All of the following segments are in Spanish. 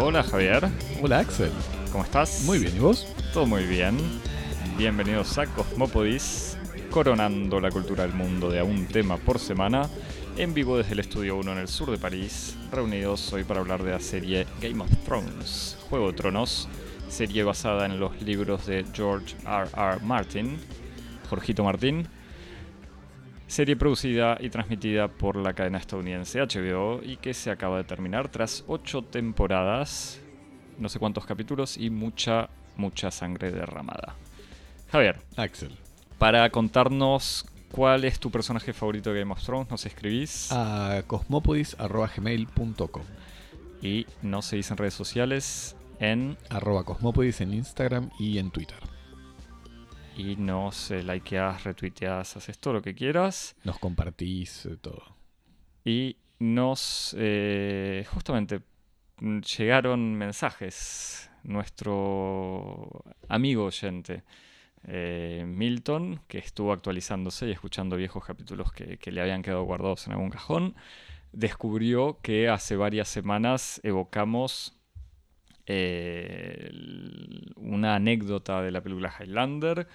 Hola Javier, Hola Axel. ¿cómo estás? Muy bien, ¿y vos? Todo muy bien. Bienvenidos a Cosmopodis, coronando la cultura del mundo de a un tema por semana, en vivo desde el Estudio 1 en el sur de París, reunidos hoy para hablar de la serie Game of Thrones, Juego de Tronos, serie basada en los libros de George R. R. Martin, Jorgito Martín, serie producida y transmitida por la cadena estadounidense HBO y que se acaba de terminar tras ocho temporadas, no sé cuántos capítulos y mucha, mucha sangre derramada. Javier, Axel. para contarnos cuál es tu personaje favorito de Game of Thrones, nos escribís A cosmopodis.gmail.com y nos seguís en redes sociales en Arroba cosmopodis en Instagram y en Twitter. y nos eh, likeás, retuiteás, haces todo lo que quieras. Nos compartís eh, todo. Y nos, eh, justamente, mm, llegaron mensajes. Nuestro amigo oyente, eh, Milton, que estuvo actualizándose y escuchando viejos capítulos que, que le habían quedado guardados en algún cajón, descubrió que hace varias semanas evocamos una anécdota de la película Highlander,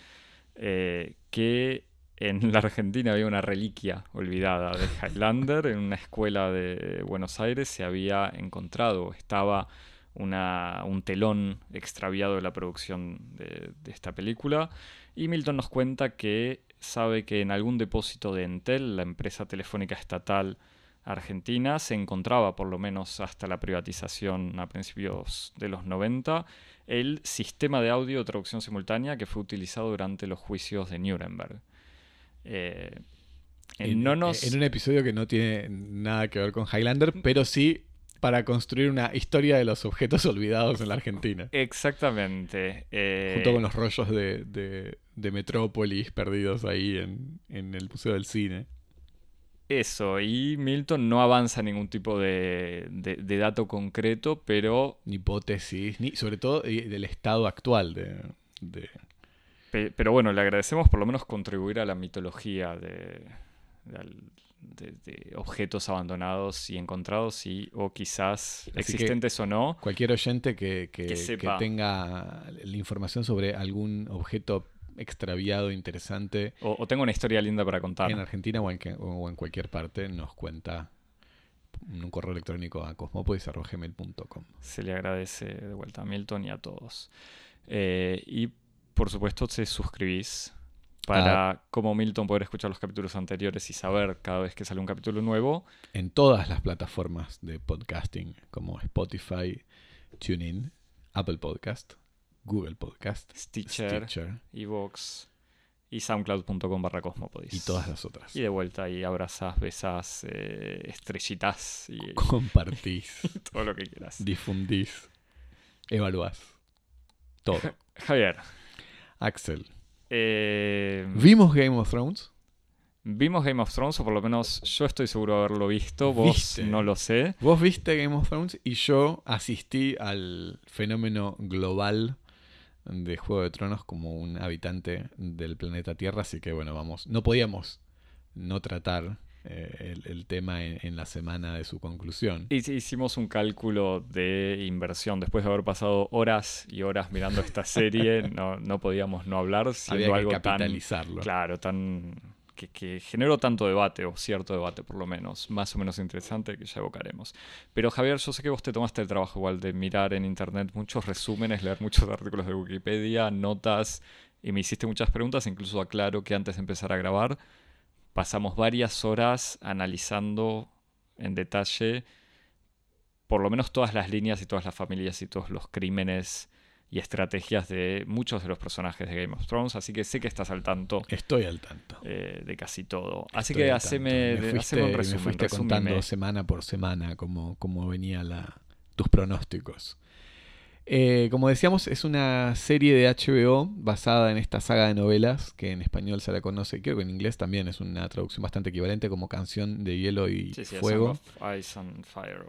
eh, que en la Argentina había una reliquia olvidada de Highlander, en una escuela de Buenos Aires se había encontrado, estaba un telón extraviado de la producción de esta película, y Milton nos cuenta que sabe que en algún depósito de Entel, la empresa telefónica estatal argentina, se encontraba, por lo menos hasta la privatización a principios de los 90, el sistema de audio de traducción simultánea que fue utilizado durante los juicios de Nuremberg. Eh, En, no nos... en un episodio que no tiene nada que ver con Highlander, pero sí para construir una historia de los objetos olvidados en la Argentina. Exactamente. eh, Junto con los rollos de, de- de Metrópolis perdidos ahí en, en el Museo del Cine. Eso, y Milton no avanza ningún tipo de, de- de dato concreto, pero, Ni hipótesis, ni sobre todo eh, del estado actual de, de- pe- pero bueno, le agradecemos por lo menos contribuir a la mitología de, de objetos abandonados y encontrados, y, o quizás existentes o no. cualquier oyente que, que- Que que sepa. tenga la información sobre algún objeto extraviado, interesante O, o tengo una historia linda para contar. en Argentina o en, que- o en cualquier parte, nos cuenta en un correo electrónico a cosmopodis.gmail.com. Se le agradece de vuelta a Milton y a todos. Eh, y por supuesto, te suscribís para, como Milton, poder escuchar los capítulos anteriores y saber cada vez que sale un capítulo nuevo. En todas las plataformas de podcasting como Spotify, TuneIn, Apple Podcast, Google Podcast, Stitcher, Evox y soundcloud.com barra cosmopodis. y todas las otras. Y de vuelta y abrazás, besás, eh, estrellitas y Compartís, todo lo que quieras. difundís, evaluás. Todo. Javier, Axel, eh, ¿vimos Game of Thrones? vimos Game of Thrones, o por lo menos yo estoy seguro de haberlo visto, vos ¿Viste? no lo sé. Vos viste Game of Thrones y yo asistí al fenómeno global de Juego de Tronos como un habitante del planeta Tierra, así que bueno, vamos, no podíamos no tratar eh, el, el tema en, en la semana de su conclusión. Hic- Hicimos un cálculo de inversión. Después de haber pasado horas y horas mirando esta serie, no, no podíamos no hablar, siendo Había que algo tan, capitalizarlo. claro, tan que, generó tanto debate, o cierto debate por lo menos, más o menos interesante que ya evocaremos. Pero Javier, yo sé que vos te tomaste el trabajo igual de mirar en internet muchos resúmenes, leer muchos artículos de Wikipedia, notas, y me hiciste muchas preguntas, incluso aclaro que antes de empezar a grabar, pasamos varias horas analizando en detalle por lo menos todas las líneas y todas las familias y todos los crímenes y estrategias de muchos de los personajes de Game of Thrones, así que sé que estás al tanto Estoy al tanto. eh, de casi todo. Así Estoy que haceme, me fuiste, haceme un me resumen. fuiste resúmeme. contando semana por semana cómo, cómo venía la, tus pronósticos. Eh, como decíamos, es una serie de HBO basada en esta saga de novelas que en español se la conoce, creo que en inglés también es una traducción bastante equivalente como Canción de Hielo y Fuego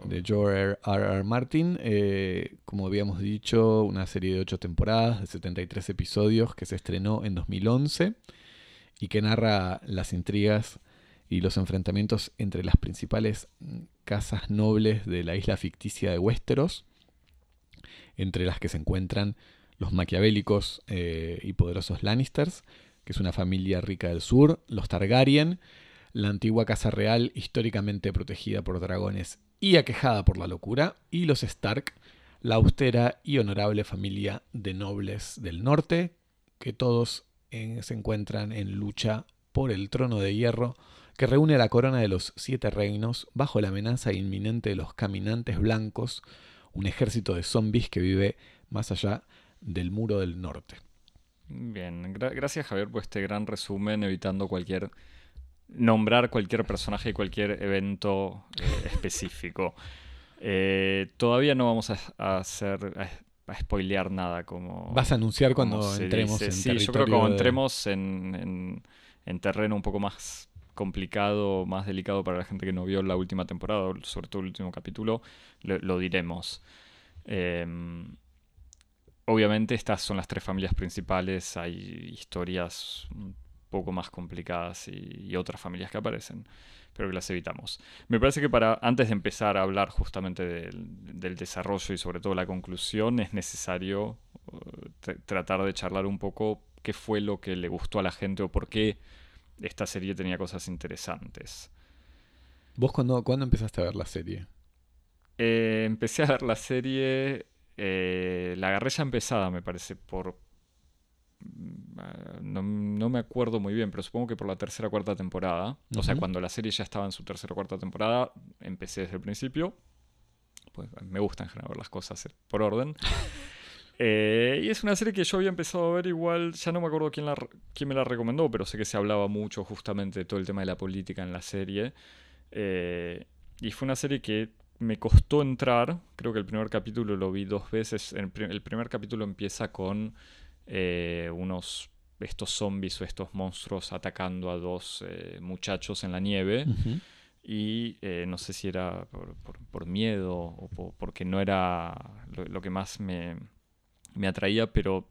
de George R. R. Martin. Eh, como habíamos dicho, una serie de 8 temporadas de 73 episodios que se estrenó en 2011 y que narra las intrigas y los enfrentamientos entre las principales casas nobles de la isla ficticia de Westeros entre las que se encuentran los maquiavélicos eh, y poderosos Lannisters, que es una familia rica del sur, los Targaryen, la antigua casa real históricamente protegida por dragones y aquejada por la locura, y los Stark, la austera y honorable familia de nobles del norte, que todos eh, se encuentran en lucha por el trono de hierro que reúne la corona de los siete reinos bajo la amenaza inminente de los caminantes blancos, un ejército de zombies que vive más allá del muro del norte. Bien, gracias Javier por este gran resumen, evitando cualquier nombrar cualquier personaje y cualquier evento eh, específico. Eh, todavía no vamos a, hacer a, spoilear nada como. Vas a anunciar cuando entremos en Sí, yo creo que cuando entremos en, terreno un poco más complicado, más delicado para la gente que no vio la última temporada, sobre todo el último capítulo, lo, diremos. Em, obviamente estas son las tres familias principales, hay historias un poco más complicadas y, otras familias que aparecen, pero que las evitamos. Me parece que para antes de empezar a hablar justamente del, desarrollo y sobre todo la conclusión, es necesario uh, tratar de charlar un poco qué fue lo que le gustó a la gente o por qué esta serie tenía cosas interesantes. ¿Vos cuándo, empezaste a ver la serie? Eh, empecé a ver la serie. Eh, la agarré ya empezada, me parece, por. Mm, no, me acuerdo muy bien, pero supongo que por la tercera o cuarta temporada. O sea, cuando la serie ya estaba en su tercera o cuarta temporada, empecé desde el principio. Pues me gusta en general ver las cosas por orden. Eh, y es una serie que yo había empezado a ver igual, ya no me acuerdo quién, la, quién me la recomendó, pero sé que se hablaba mucho justamente de todo el tema de la política en la serie. Eh, y fue una serie que me costó entrar, creo que el primer capítulo lo vi dos veces. El, primer capítulo empieza con eh, unos estos zombies o estos monstruos atacando a dos muchachos en la nieve. Y no sé si era por, miedo o porque no era lo que más me, me atraía, pero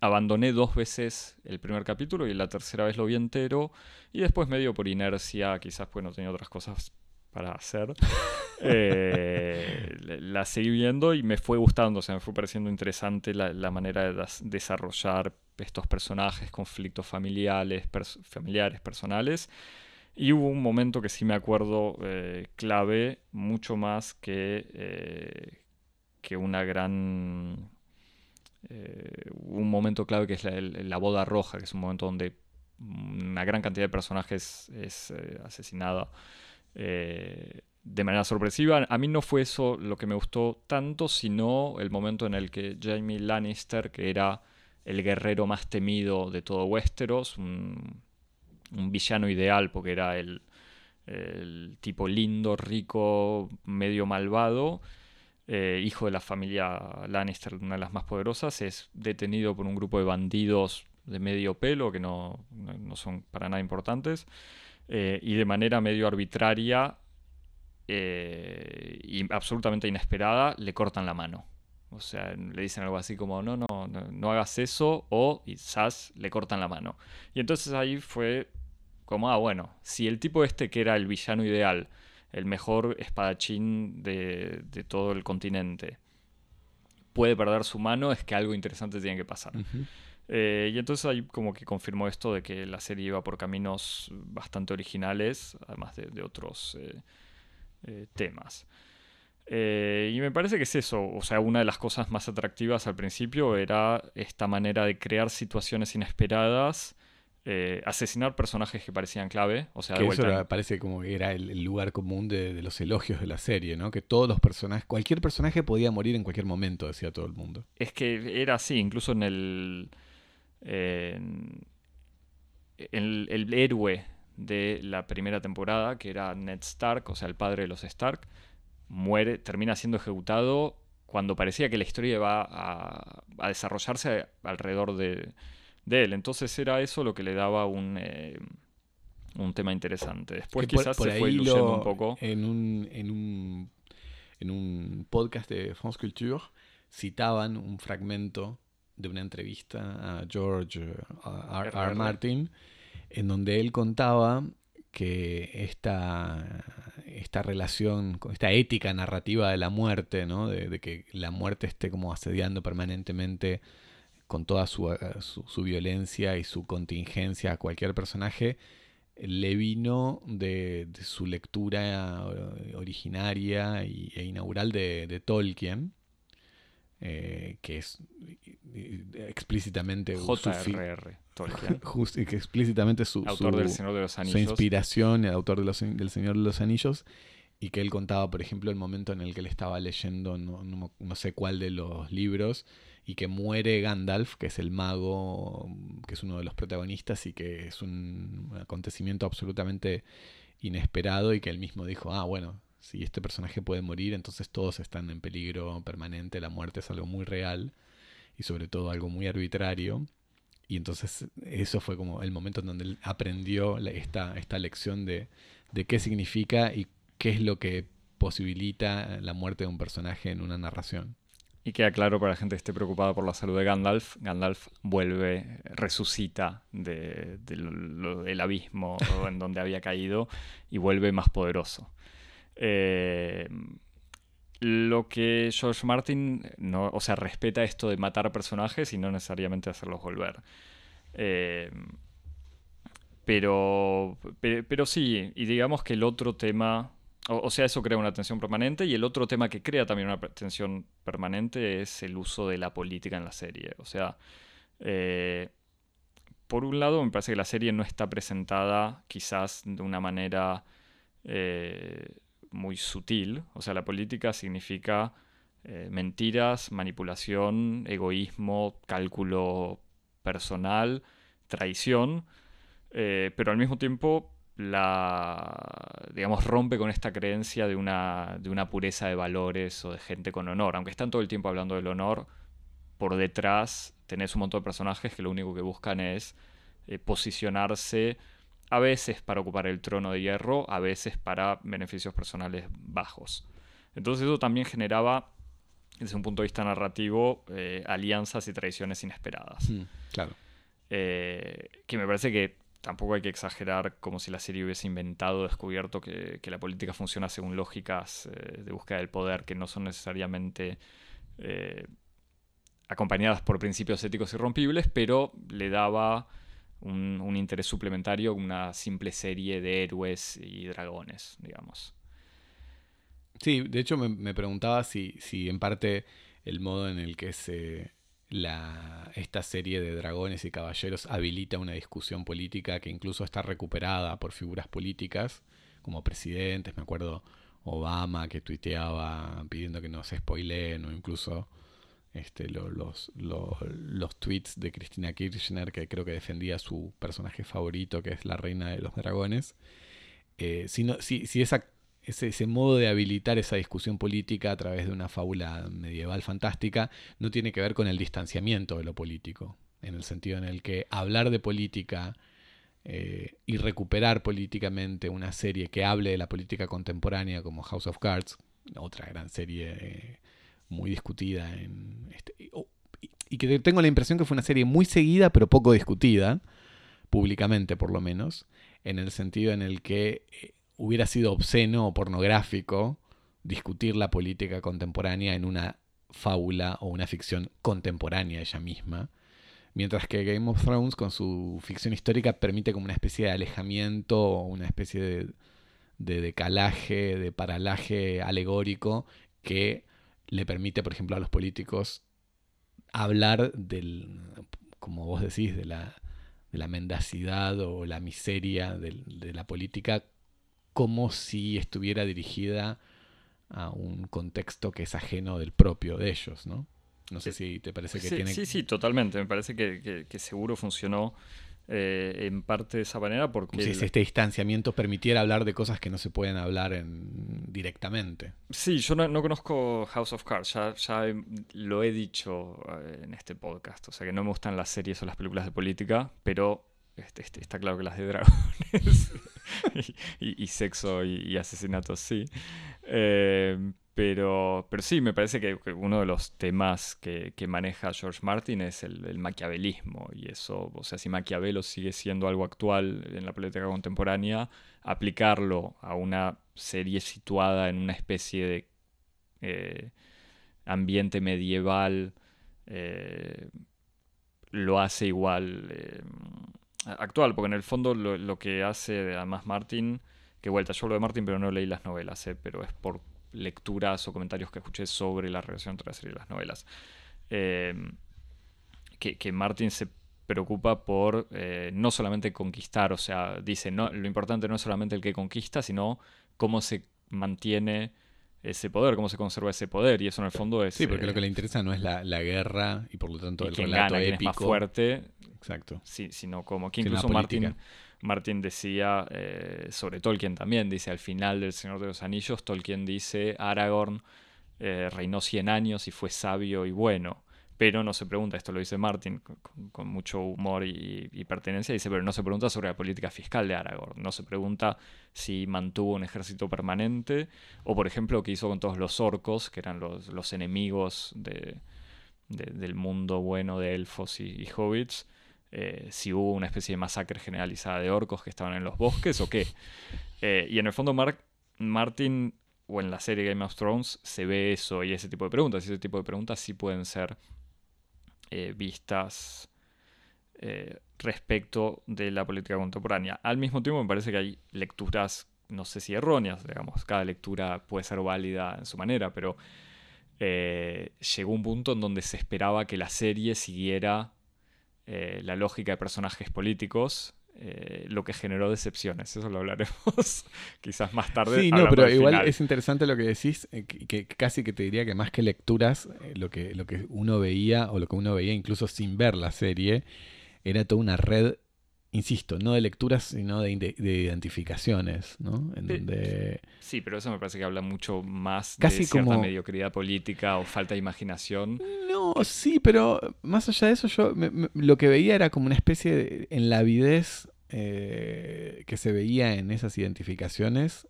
abandoné dos veces el primer capítulo y la tercera vez lo vi entero y después medio por inercia, quizás pues no tenía otras cosas para hacer, eh, la seguí viendo y me fue gustando, o sea, me fue pareciendo interesante la, manera de desarrollar estos personajes, conflictos familiares, familiares personales. Y hubo un momento que sí me acuerdo eh, clave, mucho más que, eh, que una gran... Eh, un momento clave que es la, boda roja, que es un momento donde una gran cantidad de personajes es eh, asesinada eh, de manera sorpresiva. A mí no fue eso lo que me gustó tanto, sino el momento en el que Jamie Lannister, que era el guerrero más temido de todo Westeros, un, villano ideal porque era el tipo lindo, rico, medio malvado, eh, hijo de la familia Lannister, una de las más poderosas, es detenido por un grupo de bandidos de medio pelo que no, son para nada importantes eh, y de manera medio arbitraria eh, y absolutamente inesperada le cortan la mano. O sea, le dicen algo así como, no, no, no, no hagas eso, o quizás le cortan la mano. Y entonces ahí fue como, ah, bueno, si el tipo este que era el villano ideal el mejor espadachín de, todo el continente, puede perder su mano, es que algo interesante tiene que pasar. Eh, y entonces ahí como que confirmó esto de que la serie iba por caminos bastante originales, además de, otros eh, eh, temas. y me parece que es eso, o sea, una de las cosas más atractivas al principio era esta manera de crear situaciones inesperadas eh, asesinar personajes que parecían clave. O sea, que eso parece como que era el, lugar común de, los elogios de la serie, ¿no? Que todos los personajes, cualquier personaje podía morir en cualquier momento, decía todo el mundo. Es que era así, incluso en el. el, héroe de la primera temporada, que era Ned Stark, o sea, el padre de los Stark, muere, termina siendo ejecutado cuando parecía que la historia iba a, desarrollarse alrededor de, él. Entonces era eso lo que le daba un, eh, un tema interesante. Después quizás se fue diluyendo un poco. En un, en, un, en un podcast de France Culture citaban un fragmento de una entrevista a George R. R. Martin, en donde él contaba que esta, esta relación, esta ética narrativa de la muerte, ¿no? de, que la muerte esté como asediando permanentemente con toda su, su, violencia y su contingencia a cualquier personaje, le vino de, su lectura originaria e inaugural de Tolkien, eh, que es explícitamente J.R.R. Tolkien. que explícitamente su, autor del Señor de los Anillos. Su inspiración, el autor de del Señor de los Anillos, y que él contaba, por ejemplo, el momento en el que él estaba leyendo no, no, sé cuál de los libros, y que muere Gandalf, que es el mago, que es uno de los protagonistas, y que es un acontecimiento absolutamente inesperado, y que él mismo dijo, ah, bueno, si este personaje puede morir, entonces todos están en peligro permanente, la muerte es algo muy real y sobre todo algo muy arbitrario. Y entonces eso fue como el momento en donde él aprendió esta, esta lección de, de qué significa y qué es lo que posibilita la muerte de un personaje en una narración. Y queda claro para la gente que esté preocupada por la salud de Gandalf, Gandalf vuelve, resucita del abismo en donde había caído y vuelve más poderoso. Eh, lo que George Martin, o sea, respeta esto de matar personajes y no necesariamente hacerlos volver. Eh, pero, pero, sí, y digamos que el otro tema, o, sea, eso crea una tensión permanente y el otro tema que crea también una tensión permanente es el uso de la política en la serie. O sea, eh, por un lado me parece que la serie no está presentada quizás de una manera muy sutil. O sea, la política significa eh, mentiras, manipulación, egoísmo, cálculo personal, traición, eh, pero al mismo tiempo la digamos rompe con esta creencia de una, de una pureza de valores o de gente con honor. Aunque están todo el tiempo hablando del honor, por detrás tenés un montón de personajes que lo único que buscan es eh, posicionarse a veces para ocupar el trono de hierro, a veces para beneficios personales bajos. Entonces eso también generaba, desde un punto de vista narrativo, eh, alianzas y traiciones inesperadas. Mm, claro. Eh, que me parece que tampoco hay que exagerar como si la serie hubiese inventado, descubierto que, la política funciona según lógicas eh, de búsqueda del poder que no son necesariamente acompañadas por principios éticos irrompibles, pero le daba un, interés suplementario, una simple serie de héroes y dragones, digamos. Sí, de hecho me, preguntaba si, si, en parte el modo en el que se la, esta serie de dragones y caballeros habilita una discusión política que incluso está recuperada por figuras políticas, como presidentes, me acuerdo Obama que tuiteaba pidiendo que no se spoileen o incluso este, los, los, tweets de Cristina Kirchner, que creo que defendía su personaje favorito, que es la reina de los dragones. Eh, si, si, esa, ese, ese, modo de habilitar esa discusión política a través de una fábula medieval fantástica no tiene que ver con el distanciamiento de lo político, en el sentido en el que hablar de política eh, y recuperar políticamente una serie que hable de la política contemporánea como House of Cards, otra gran serie eh, muy discutida en este, y que tengo la impresión que fue una serie muy seguida pero poco discutida, públicamente por lo menos, en el sentido en el que eh, hubiera sido obsceno o pornográfico discutir la política contemporánea en una fábula o una ficción contemporánea ella misma. Mientras que Game of Thrones con su ficción histórica permite como una especie de alejamiento o una especie de, de decalaje, de paralaje alegórico que le permite, por ejemplo, a los políticos hablar del, como vos decís, de la, de la mendacidad o la miseria de, la política como si estuviera dirigida a un contexto que es ajeno del propio de ellos, ¿no? No sé si te parece que sí, tiene... Sí, sí, totalmente. Me parece que, seguro funcionó eh, en parte de esa manera porque... si este distanciamiento permitiera hablar de cosas que no se pueden hablar en, directamente. Sí, yo no, conozco House of Cards, ya, lo he dicho eh, en este podcast, o sea que no me gustan las series o las películas de política, pero este, este, está claro que las de dragones y, sexo y, asesinatos sí. Eh, pero, pero sí, me parece que uno de los temas que, maneja George Martin es el, maquiavelismo. Y eso, o sea, si Maquiavelo sigue siendo algo actual en la política contemporánea, aplicarlo a una serie situada en una especie de eh, ambiente medieval eh, lo hace igual eh, actual, porque en el fondo lo, lo, que hace además Martin, que vuelta, yo hablo de Martin, pero no leí las novelas, pero es por lecturas o comentarios que escuché sobre la relación entre la serie y las novelas. Em, que, Martin se preocupa por eh, no solamente conquistar, o sea, dice, no, lo importante no es solamente el que conquista, sino cómo se mantiene ese poder, cómo se conserva ese poder, y eso en el fondo es... Sí, porque lo que le interesa no es la, guerra y por lo tanto el relato gana, épico. es más fuerte, Exacto. Sí, sino como que incluso Martin Martin decía eh, sobre Tolkien también, dice al final del Señor de los Anillos, Tolkien dice, Aragorn eh, reinó 100 años y fue sabio y bueno. Pero no se pregunta, esto lo dice Martin con, mucho humor y, pertenencia, dice, pero no se pregunta sobre la política fiscal de Aragorn, no se pregunta si mantuvo un ejército permanente, o por ejemplo, qué hizo con todos los orcos, que eran los, enemigos del mundo bueno de elfos y hobbits, eh, si hubo una especie de masacre generalizada de orcos que estaban en los bosques o qué. Eh, y en el fondo Martin, o en la serie Game of Thrones, se ve eso y ese tipo de preguntas. Y ese tipo de preguntas sí pueden ser eh, vistas respecto de la política contemporánea. Al mismo tiempo me parece que hay lecturas, no sé si erróneas, digamos, cada lectura puede ser válida en su manera, pero llegó un punto en donde se esperaba que la serie siguiera eh, la lógica de personajes políticos, eh, lo que generó decepciones. Eso lo hablaremos quizás más tarde. Sí, no, pero igual es interesante lo que decís, eh, que, casi que te diría que más que lecturas, lo, que, lo que uno veía, o lo que uno veía incluso sin ver la serie, era toda una red insisto, no de lecturas, sino de, identificaciones, ¿no? En donde... Sí, pero eso me parece que habla mucho más de cierta mediocridad política o falta de imaginación. No, sí, pero más allá de eso, yo lo que veía era como una especie de en la avidez eh, que se veía en esas identificaciones,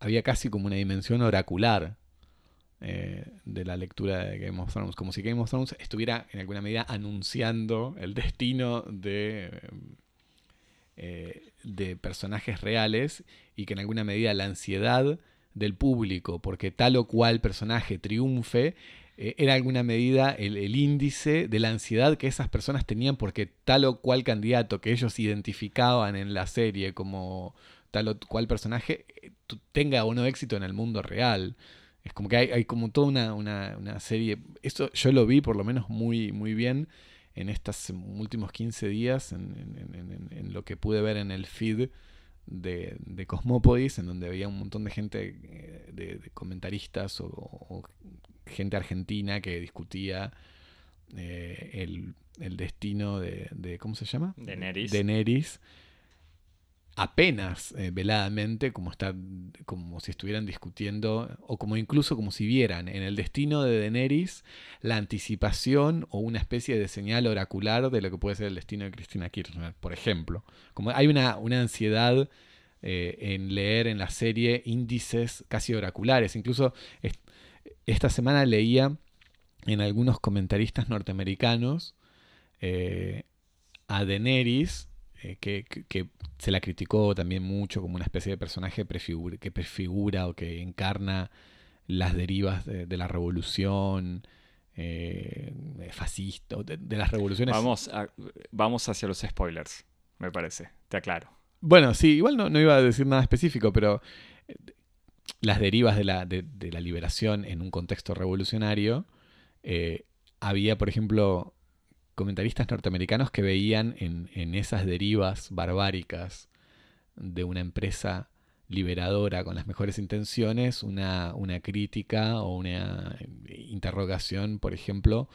había casi como una dimensión oracular. Eh, de la lectura de Game of Thrones, como si Game of Thrones estuviera en alguna medida anunciando el destino de eh, de personajes reales y que en alguna medida la ansiedad del público porque tal o cual personaje triunfe eh, era en alguna medida el, índice de la ansiedad que esas personas tenían porque tal o cual candidato que ellos identificaban en la serie como tal o cual personaje eh, tenga o no éxito en el mundo real. Es como que hay, como toda una, una, una, serie. Eso yo lo vi por lo menos muy, muy bien en estos últimos 15 días, en, lo que pude ver en el feed de, de Cosmópodis, en donde había un montón de gente, eh, de, comentaristas o, gente argentina que discutía eh, el, destino de, ¿cómo se llama? De Neris. De Neris apenas eh, veladamente, como, como si estuvieran discutiendo, o como incluso como si vieran en el destino de Daenerys la anticipación o una especie de señal oracular de lo que puede ser el destino de Cristina Kirchner, por ejemplo. Como hay una, una ansiedad eh, en leer en la serie índices casi oraculares. Incluso esta semana leía en algunos comentaristas norteamericanos eh, a Daenerys eh, que, se la criticó también mucho como una especie de personaje que prefigura o que encarna las derivas de, la revolución eh, fascista, de, las revoluciones. Vamos, vamos hacia los spoilers, me parece, te aclaro. Bueno, sí, igual no, iba a decir nada específico, pero eh, las derivas de la, de, la liberación en un contexto revolucionario, había, por ejemplo, comentaristas norteamericanos que veían en, esas derivas barbáricas de una empresa liberadora con las mejores intenciones una, crítica o una interrogación, por ejemplo,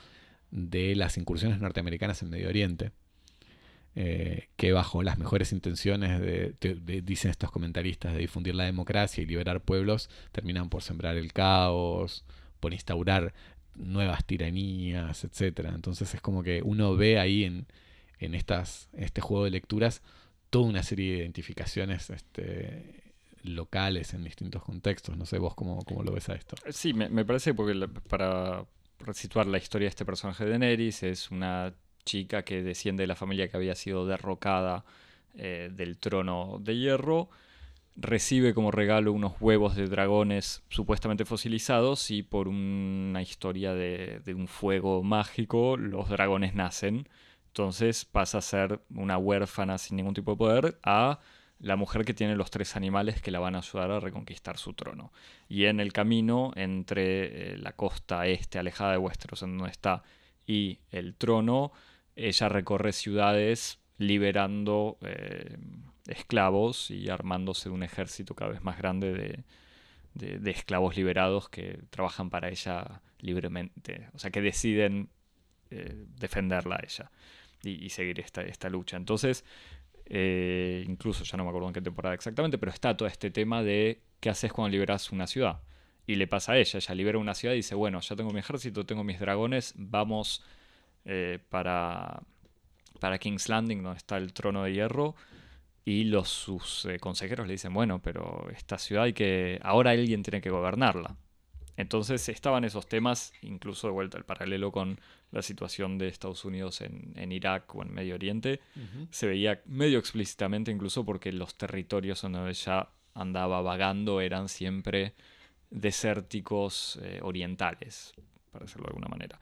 de las incursiones norteamericanas en Medio Oriente. eh, que bajo las mejores intenciones de, dicen estos comentaristas, de difundir la democracia y liberar pueblos, terminan por sembrar el caos, por instaurar nuevas tiranías, etcétera. Entonces es como que uno ve ahí en, en estas, este juego de lecturas toda una serie de identificaciones este, locales en distintos contextos. No sé vos cómo, cómo lo ves a esto. Sí, me, parece porque para situar la historia de este personaje de Daenerys es una chica que desciende de la familia que había sido derrocada eh, del trono de hierro recibe como regalo unos huevos de dragones supuestamente fosilizados y por una historia de, un fuego mágico los dragones nacen. Entonces pasa a ser una huérfana sin ningún tipo de poder a la mujer que tiene los tres animales que la van a ayudar a reconquistar su trono. Y en el camino entre eh, la costa este alejada de Westeros en donde está y el trono, ella recorre ciudades liberando eh, esclavos y armándose un ejército cada vez más grande de, esclavos liberados que trabajan para ella libremente, o sea, que deciden eh, defenderla a ella y, seguir esta, esta, lucha. Entonces, eh, incluso ya no me acuerdo en qué temporada exactamente, pero está todo este tema de qué haces cuando liberas una ciudad. Y le pasa a ella, ella libera una ciudad y dice, bueno, ya tengo mi ejército, tengo mis dragones, vamos para, para King's Landing, donde está el trono de hierro, y los, sus eh, consejeros le dicen, bueno, pero esta ciudad hay que, ahora alguien tiene que gobernarla. Entonces estaban esos temas, incluso de vuelta el paralelo con la situación de Estados Unidos en, Irak o en Medio Oriente, se veía medio explícitamente incluso porque los territorios donde ella andaba vagando eran siempre desérticos eh, orientales, para decirlo de alguna manera.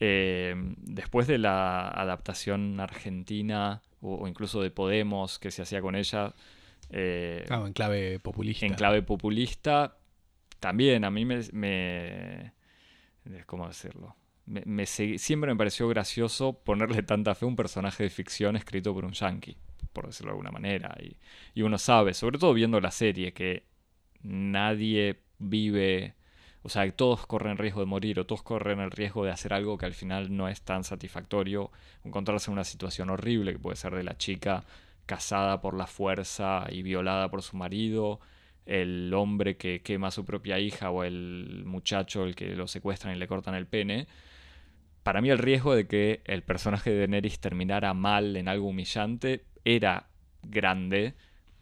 Eh, después de la adaptación argentina o, incluso de Podemos que se hacía con ella. Eh, en clave populista. En clave populista, también a mí me... me ¿Cómo decirlo? Me, siempre me pareció gracioso ponerle tanta fe a un personaje de ficción escrito por un yankee, por decirlo de alguna manera. Y, y uno sabe, sobre todo viendo la serie, que nadie vive o sea, todos corren riesgo de morir o todos corren el riesgo de hacer algo que al final no es tan satisfactorio, encontrarse en una situación horrible que puede ser de la chica casada por la fuerza y violada por su marido, el hombre que quema a su propia hija o el muchacho el que lo secuestran y le cortan el pene. Para mí el riesgo de que el personaje de Daenerys terminara mal en algo humillante era grande,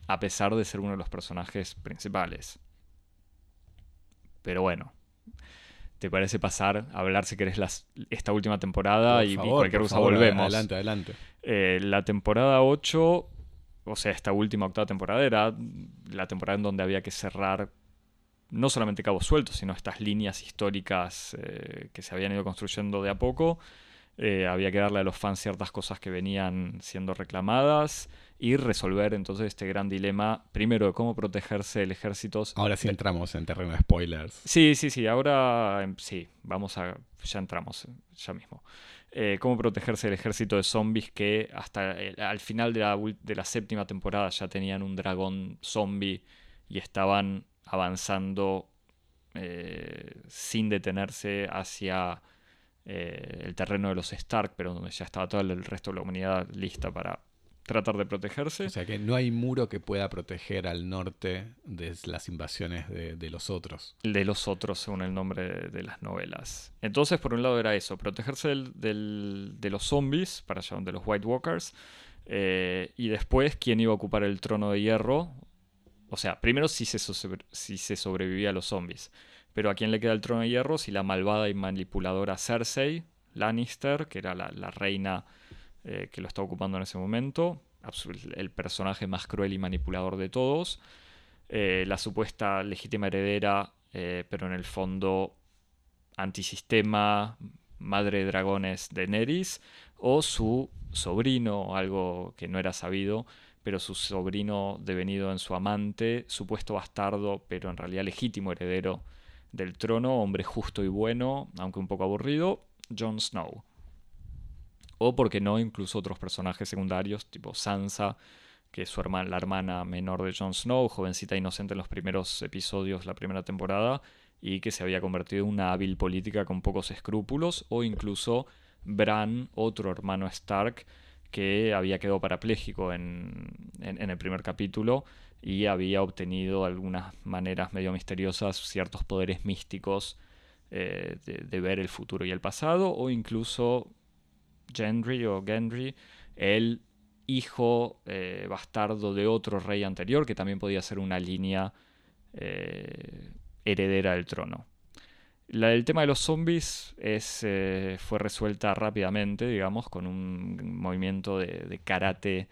a pesar de ser uno de los personajes principales. Pero bueno, ¿te parece pasar a hablar si querés las, esta última temporada y, cualquier cosa volvemos? Adelante, adelante. Eh, la temporada 8, o sea, esta última octava temporada era la temporada en donde había que cerrar no solamente cabos sueltos, sino estas líneas históricas eh, que se habían ido construyendo de a poco. Eh, había que darle a los fans ciertas cosas que venían siendo reclamadas y resolver entonces este gran dilema, primero de cómo protegerse el ejército. Ahora sí entramos en terreno de spoilers. Sí, sí, sí, ahora em, sí, vamos a, ya entramos, ya mismo. Eh, cómo protegerse el ejército de zombies que hasta al final de la, de la séptima temporada ya tenían un dragón zombie y estaban avanzando eh, sin detenerse hacia eh, el terreno de los Stark, pero donde ya estaba todo el resto de la humanidad lista para tratar de protegerse. O sea que no hay muro que pueda proteger al norte de las invasiones de, los otros. De los otros, según el nombre de, las novelas. Entonces, por un lado era eso, protegerse de los zombies, para allá de los White Walkers, eh, y después quién iba a ocupar el trono de hierro. O sea, primero si se, si se sobrevivía a los zombies. Pero a quién le queda el trono de hierro si la malvada y manipuladora Cersei Lannister, que era la, reina eh, que lo está ocupando en ese momento, el personaje más cruel y manipulador de todos, eh, la supuesta legítima heredera, eh, pero en el fondo antisistema, madre de dragones de Neris, o su sobrino, algo que no era sabido, pero su sobrino devenido en su amante, supuesto bastardo, pero en realidad legítimo heredero del trono, hombre justo y bueno, aunque un poco aburrido, Jon Snow. O porque no, incluso otros personajes secundarios, tipo Sansa, que es su la hermana menor de Jon Snow, jovencita inocente en los primeros episodios, la primera temporada, y que se había convertido en una hábil política con pocos escrúpulos, o incluso Bran, otro hermano Stark, que había quedado parapléjico en, el primer capítulo y había obtenido de algunas maneras medio misteriosas ciertos poderes místicos eh, de, ver el futuro y el pasado, o incluso Gendry o Gendry, el hijo eh, bastardo de otro rey anterior, que también podía ser una línea eh, heredera del trono. el tema de los zombies es, fue resuelta rápidamente, digamos, con un movimiento de, karate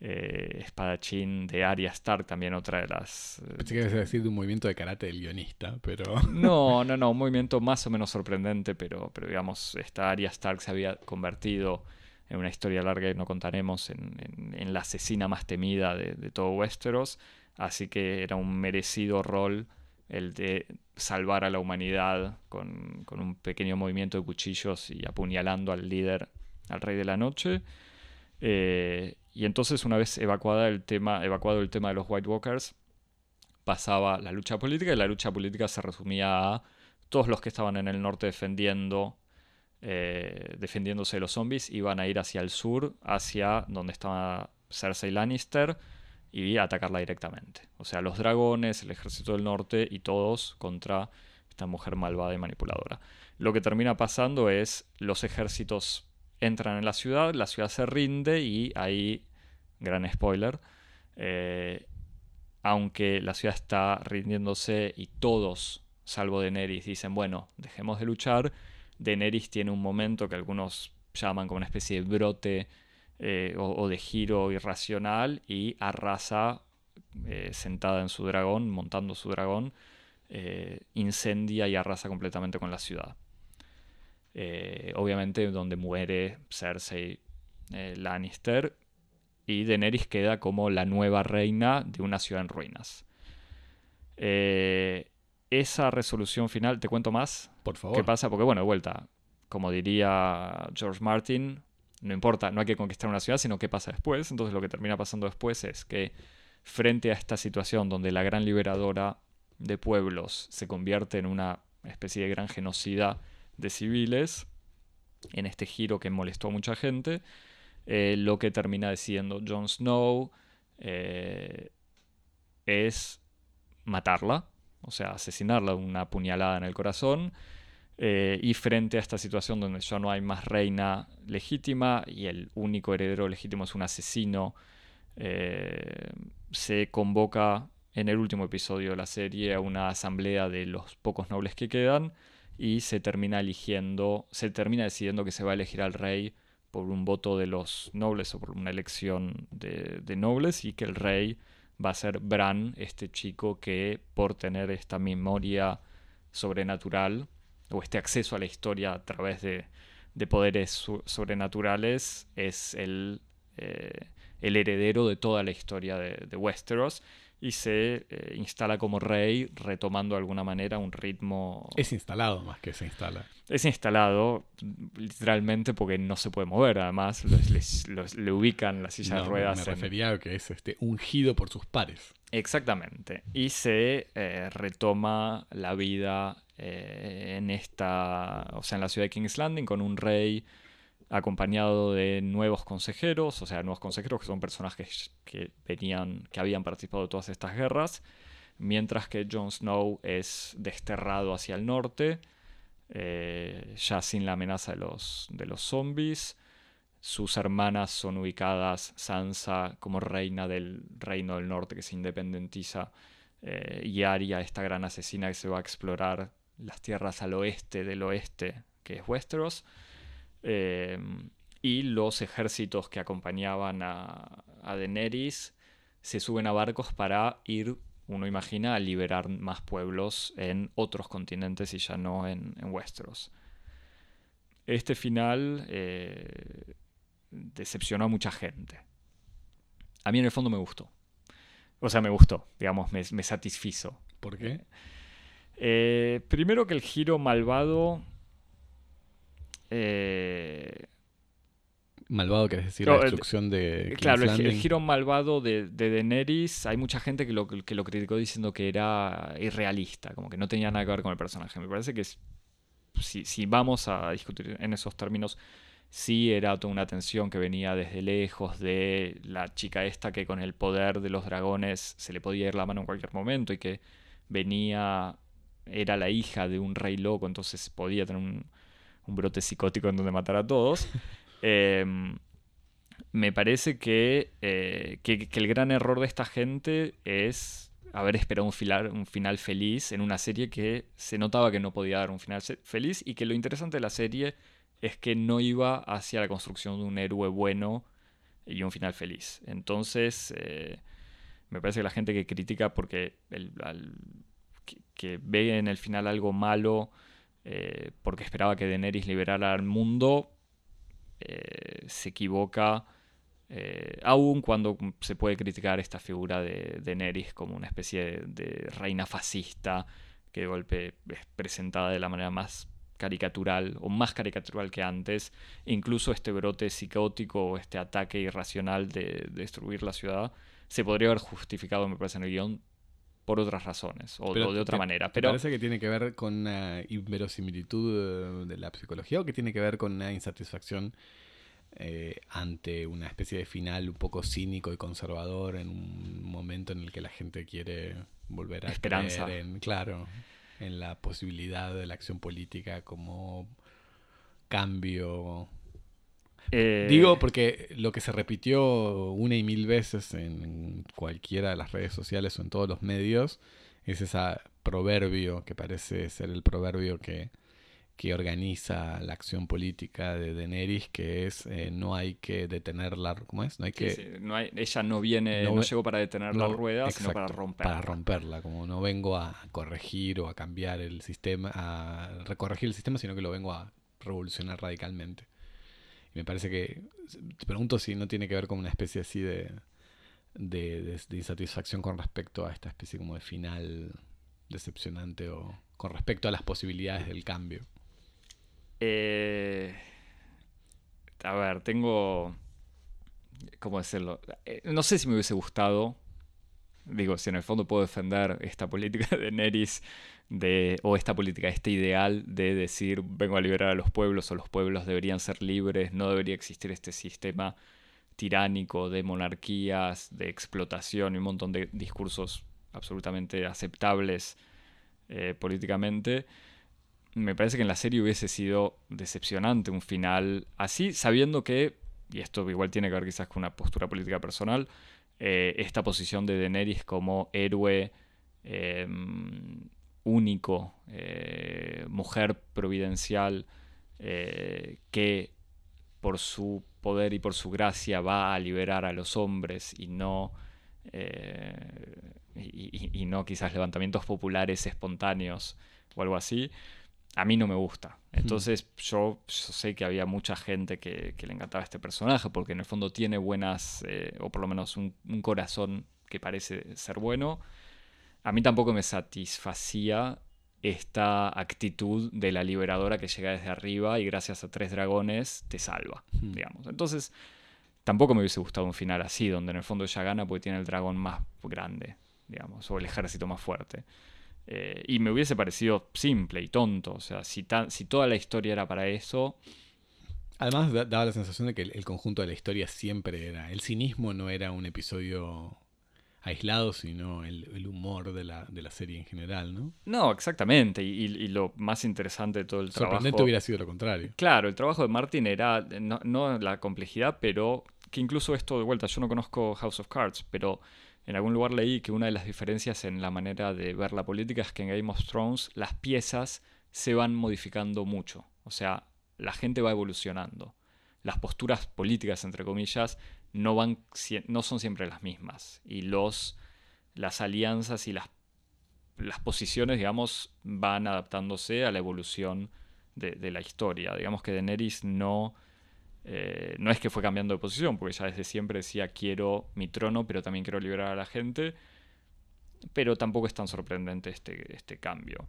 espadachín de Arya Stark, también otra de las... Pensé que ibas a decir de un movimiento de karate del guionista, pero... No, no, no, un movimiento más o menos sorprendente, pero, pero digamos, esta Arya Stark se había convertido en una historia larga que no contaremos, en, la asesina más temida de, todo Westeros. Así que era un merecido rol el de salvar a la humanidad con, un pequeño movimiento de cuchillos y apuñalando al líder, al rey de la noche. Eh, y entonces, una vez evacuada el tema, evacuado el tema de los White Walkers, pasaba la lucha política y la lucha política se resumía a todos los que estaban en el norte defendiendo eh, defendiéndose de los zombies, iban a ir hacia el sur, hacia donde estaba Cersei Lannister, y atacarla directamente. O sea, los dragones, el ejército del norte y todos contra esta mujer malvada y manipuladora. Lo que termina pasando es los ejércitos entran en la ciudad, la ciudad se rinde y ahí, gran spoiler, eh, aunque la ciudad está rindiéndose y todos, salvo Daenerys, dicen, bueno, dejemos de luchar, Daenerys tiene un momento que algunos llaman como una especie de brote eh, o, de giro irracional y arrasa eh, sentada en su dragón, montando su dragón, incendia y arrasa completamente con la ciudad. Obviamente donde muere Cersei Lannister y Daenerys queda como la nueva reina de una ciudad en ruinas. esa resolución final, ¿te cuento más? Por favor. ¿Qué pasa? Porque, bueno, de vuelta, como diría George Martin, no importa, no hay que conquistar una ciudad, sino qué pasa después. Entonces lo que termina pasando después es que frente a esta situación donde la gran liberadora de pueblos se convierte en una especie de gran genocida de civiles, en este giro que molestó a mucha gente, eh, lo que termina decidiendo Jon Snow eh, es matarla, o sea, asesinarla una puñalada en el corazón. Eh, y frente a esta situación donde ya no hay más reina legítima y el único heredero legítimo es un asesino, se convoca en el último episodio de la serie a una asamblea de los pocos nobles que quedan y se termina eligiendo, se termina decidiendo que se va a elegir al rey por un voto de los nobles o por una elección de, de nobles y que el rey va a ser Bran, este chico que por tener esta memoria sobrenatural o este acceso a la historia a través de, poderes sobrenaturales es el, eh, el, heredero de toda la historia de Westeros y se eh, instala como rey, retomando de alguna manera un ritmo... Es instalado más que se instala. Es instalado, literalmente, porque no se puede mover, además, le ubican la silla de ruedas. Me refería a que es este, ungido por sus pares. Exactamente. Y se eh, retoma la vida eh, en esta, o sea, en la ciudad de King's Landing con un rey acompañado de nuevos consejeros, o sea, nuevos consejeros que son personajes que que habían participado de todas estas guerras, mientras que Jon Snow es desterrado hacia el norte, eh, ya sin la amenaza de los, de los zombies. Sus hermanas son ubicadas, Sansa como reina del reino del norte que se independentiza, eh, y Arya, esta gran asesina que se va a explorar las tierras al oeste del oeste, que es Westeros. Em, y los ejércitos que acompañaban a, a Daenerys se suben a barcos para ir, uno imagina, a liberar más pueblos en otros continentes y ya no en, Westeros. Este final eh, decepcionó a mucha gente. A mí en el fondo me gustó. O sea, me gustó, digamos, me, satisfizo. ¿Por qué? Eh, primero que el giro malvado eh, malvado, querés decir, la destrucción de. claro, el, giro malvado de, de, Daenerys, hay mucha gente que lo, que lo criticó diciendo que era irrealista, como que no tenía nada que ver con el personaje. Me parece que si, si vamos a discutir en esos términos, sí era toda una tensión que venía desde lejos de la chica esta que con el poder de los dragones se le podía ir la mano en cualquier momento y que venía, era la hija de un rey loco, entonces podía tener un, brote psicótico en donde matar a todos. Em, me parece que, eh, que, que el gran error de esta gente es haber esperado un final, un final feliz en una serie que se notaba que no podía dar un final feliz y que lo interesante de la serie es que no iba hacia la construcción de un héroe bueno y un final feliz. Entonces, eh, me parece que la gente que critica porque que, ve en el final algo malo eh, porque esperaba que Daenerys liberara al mundo, eh, se equivoca eh, aún cuando se puede criticar esta figura de, Daenerys como una especie de, reina fascista que de golpe es presentada de la manera más caricatural o más caricatural que antes, incluso este brote psicótico o este ataque irracional de, destruir la ciudad se podría haber justificado, me parece, en el guion por otras razones o, de otra manera. Pero parece que tiene que ver con una inverosimilitud de la psicología o que tiene que ver con una insatisfacción eh, ante una especie de final un poco cínico y conservador en un momento en el que la gente quiere volver a Esperanza. creer en, claro, en la posibilidad de la acción política como cambio. Eh, Digo porque lo que se repitió una y mil veces en cualquiera de las redes sociales o en todos los medios es ese proverbio que parece ser el proverbio que que organiza la acción política de Daenerys, que es eh, no hay que detenerla, ¿cómo es? No hay que... No hay, ella no viene, no, llegó para detener la rueda, sino para romperla. Para romperla, como no vengo a corregir o a cambiar el sistema, a recorregir el sistema, sino que lo vengo a revolucionar radicalmente. Y me parece que, te pregunto si no tiene que ver con una especie así de, de insatisfacción con respecto a esta especie como de final decepcionante o con respecto a las posibilidades del cambio. Eh, a ver, tengo... ¿Cómo decirlo? Eh, no sé si me hubiese gustado. Digo, si en el fondo puedo defender esta política de Neris de, o esta política, este ideal de decir vengo a liberar a los pueblos o los pueblos deberían ser libres, no debería existir este sistema tiránico de monarquías, de explotación y un montón de discursos absolutamente aceptables eh, políticamente me parece que en la serie hubiese sido decepcionante un final así, sabiendo que, y esto igual tiene que ver quizás con una postura política personal, eh, esta posición de Daenerys como héroe em, único, eh, mujer providencial, eh, que por su poder y por su gracia va a liberar a los hombres y no, y no quizás levantamientos populares espontáneos o algo así a mí no me gusta. Entonces yo, sé que había mucha gente que, le encantaba este personaje porque en el fondo tiene buenas, eh, o por lo menos un, corazón que parece ser bueno. A mí tampoco me satisfacía esta actitud de la liberadora que llega desde arriba y gracias a tres dragones te salva, digamos. Entonces tampoco me hubiese gustado un final así, donde en el fondo ella gana porque tiene el dragón más grande, digamos, o el ejército más fuerte. Eh, y me hubiese parecido simple y tonto. O sea, si, si toda la historia era para eso. Además, daba la sensación de que el, conjunto de la historia siempre era. El cinismo no era un episodio aislado, sino el, humor de la, de la, serie en general, ¿no? No, exactamente. Y, lo más interesante de todo el trabajo. Sorprendente hubiera sido lo contrario. Claro, el trabajo de Martin era no, no la complejidad, pero que incluso esto de vuelta, yo no conozco House of Cards, pero en algún lugar leí que una de las diferencias en la manera de ver la política es que en Game of Thrones las piezas se van modificando mucho. O sea, la gente va evolucionando. Las posturas políticas, entre comillas, no, son siempre las mismas. Y las alianzas y las, las posiciones, digamos, van adaptándose a la evolución de, de la historia. Digamos que Daenerys no eh, no es que fue cambiando de posición, porque ya desde siempre decía quiero mi trono, pero también quiero liberar a la gente. Pero tampoco es tan sorprendente este, este cambio.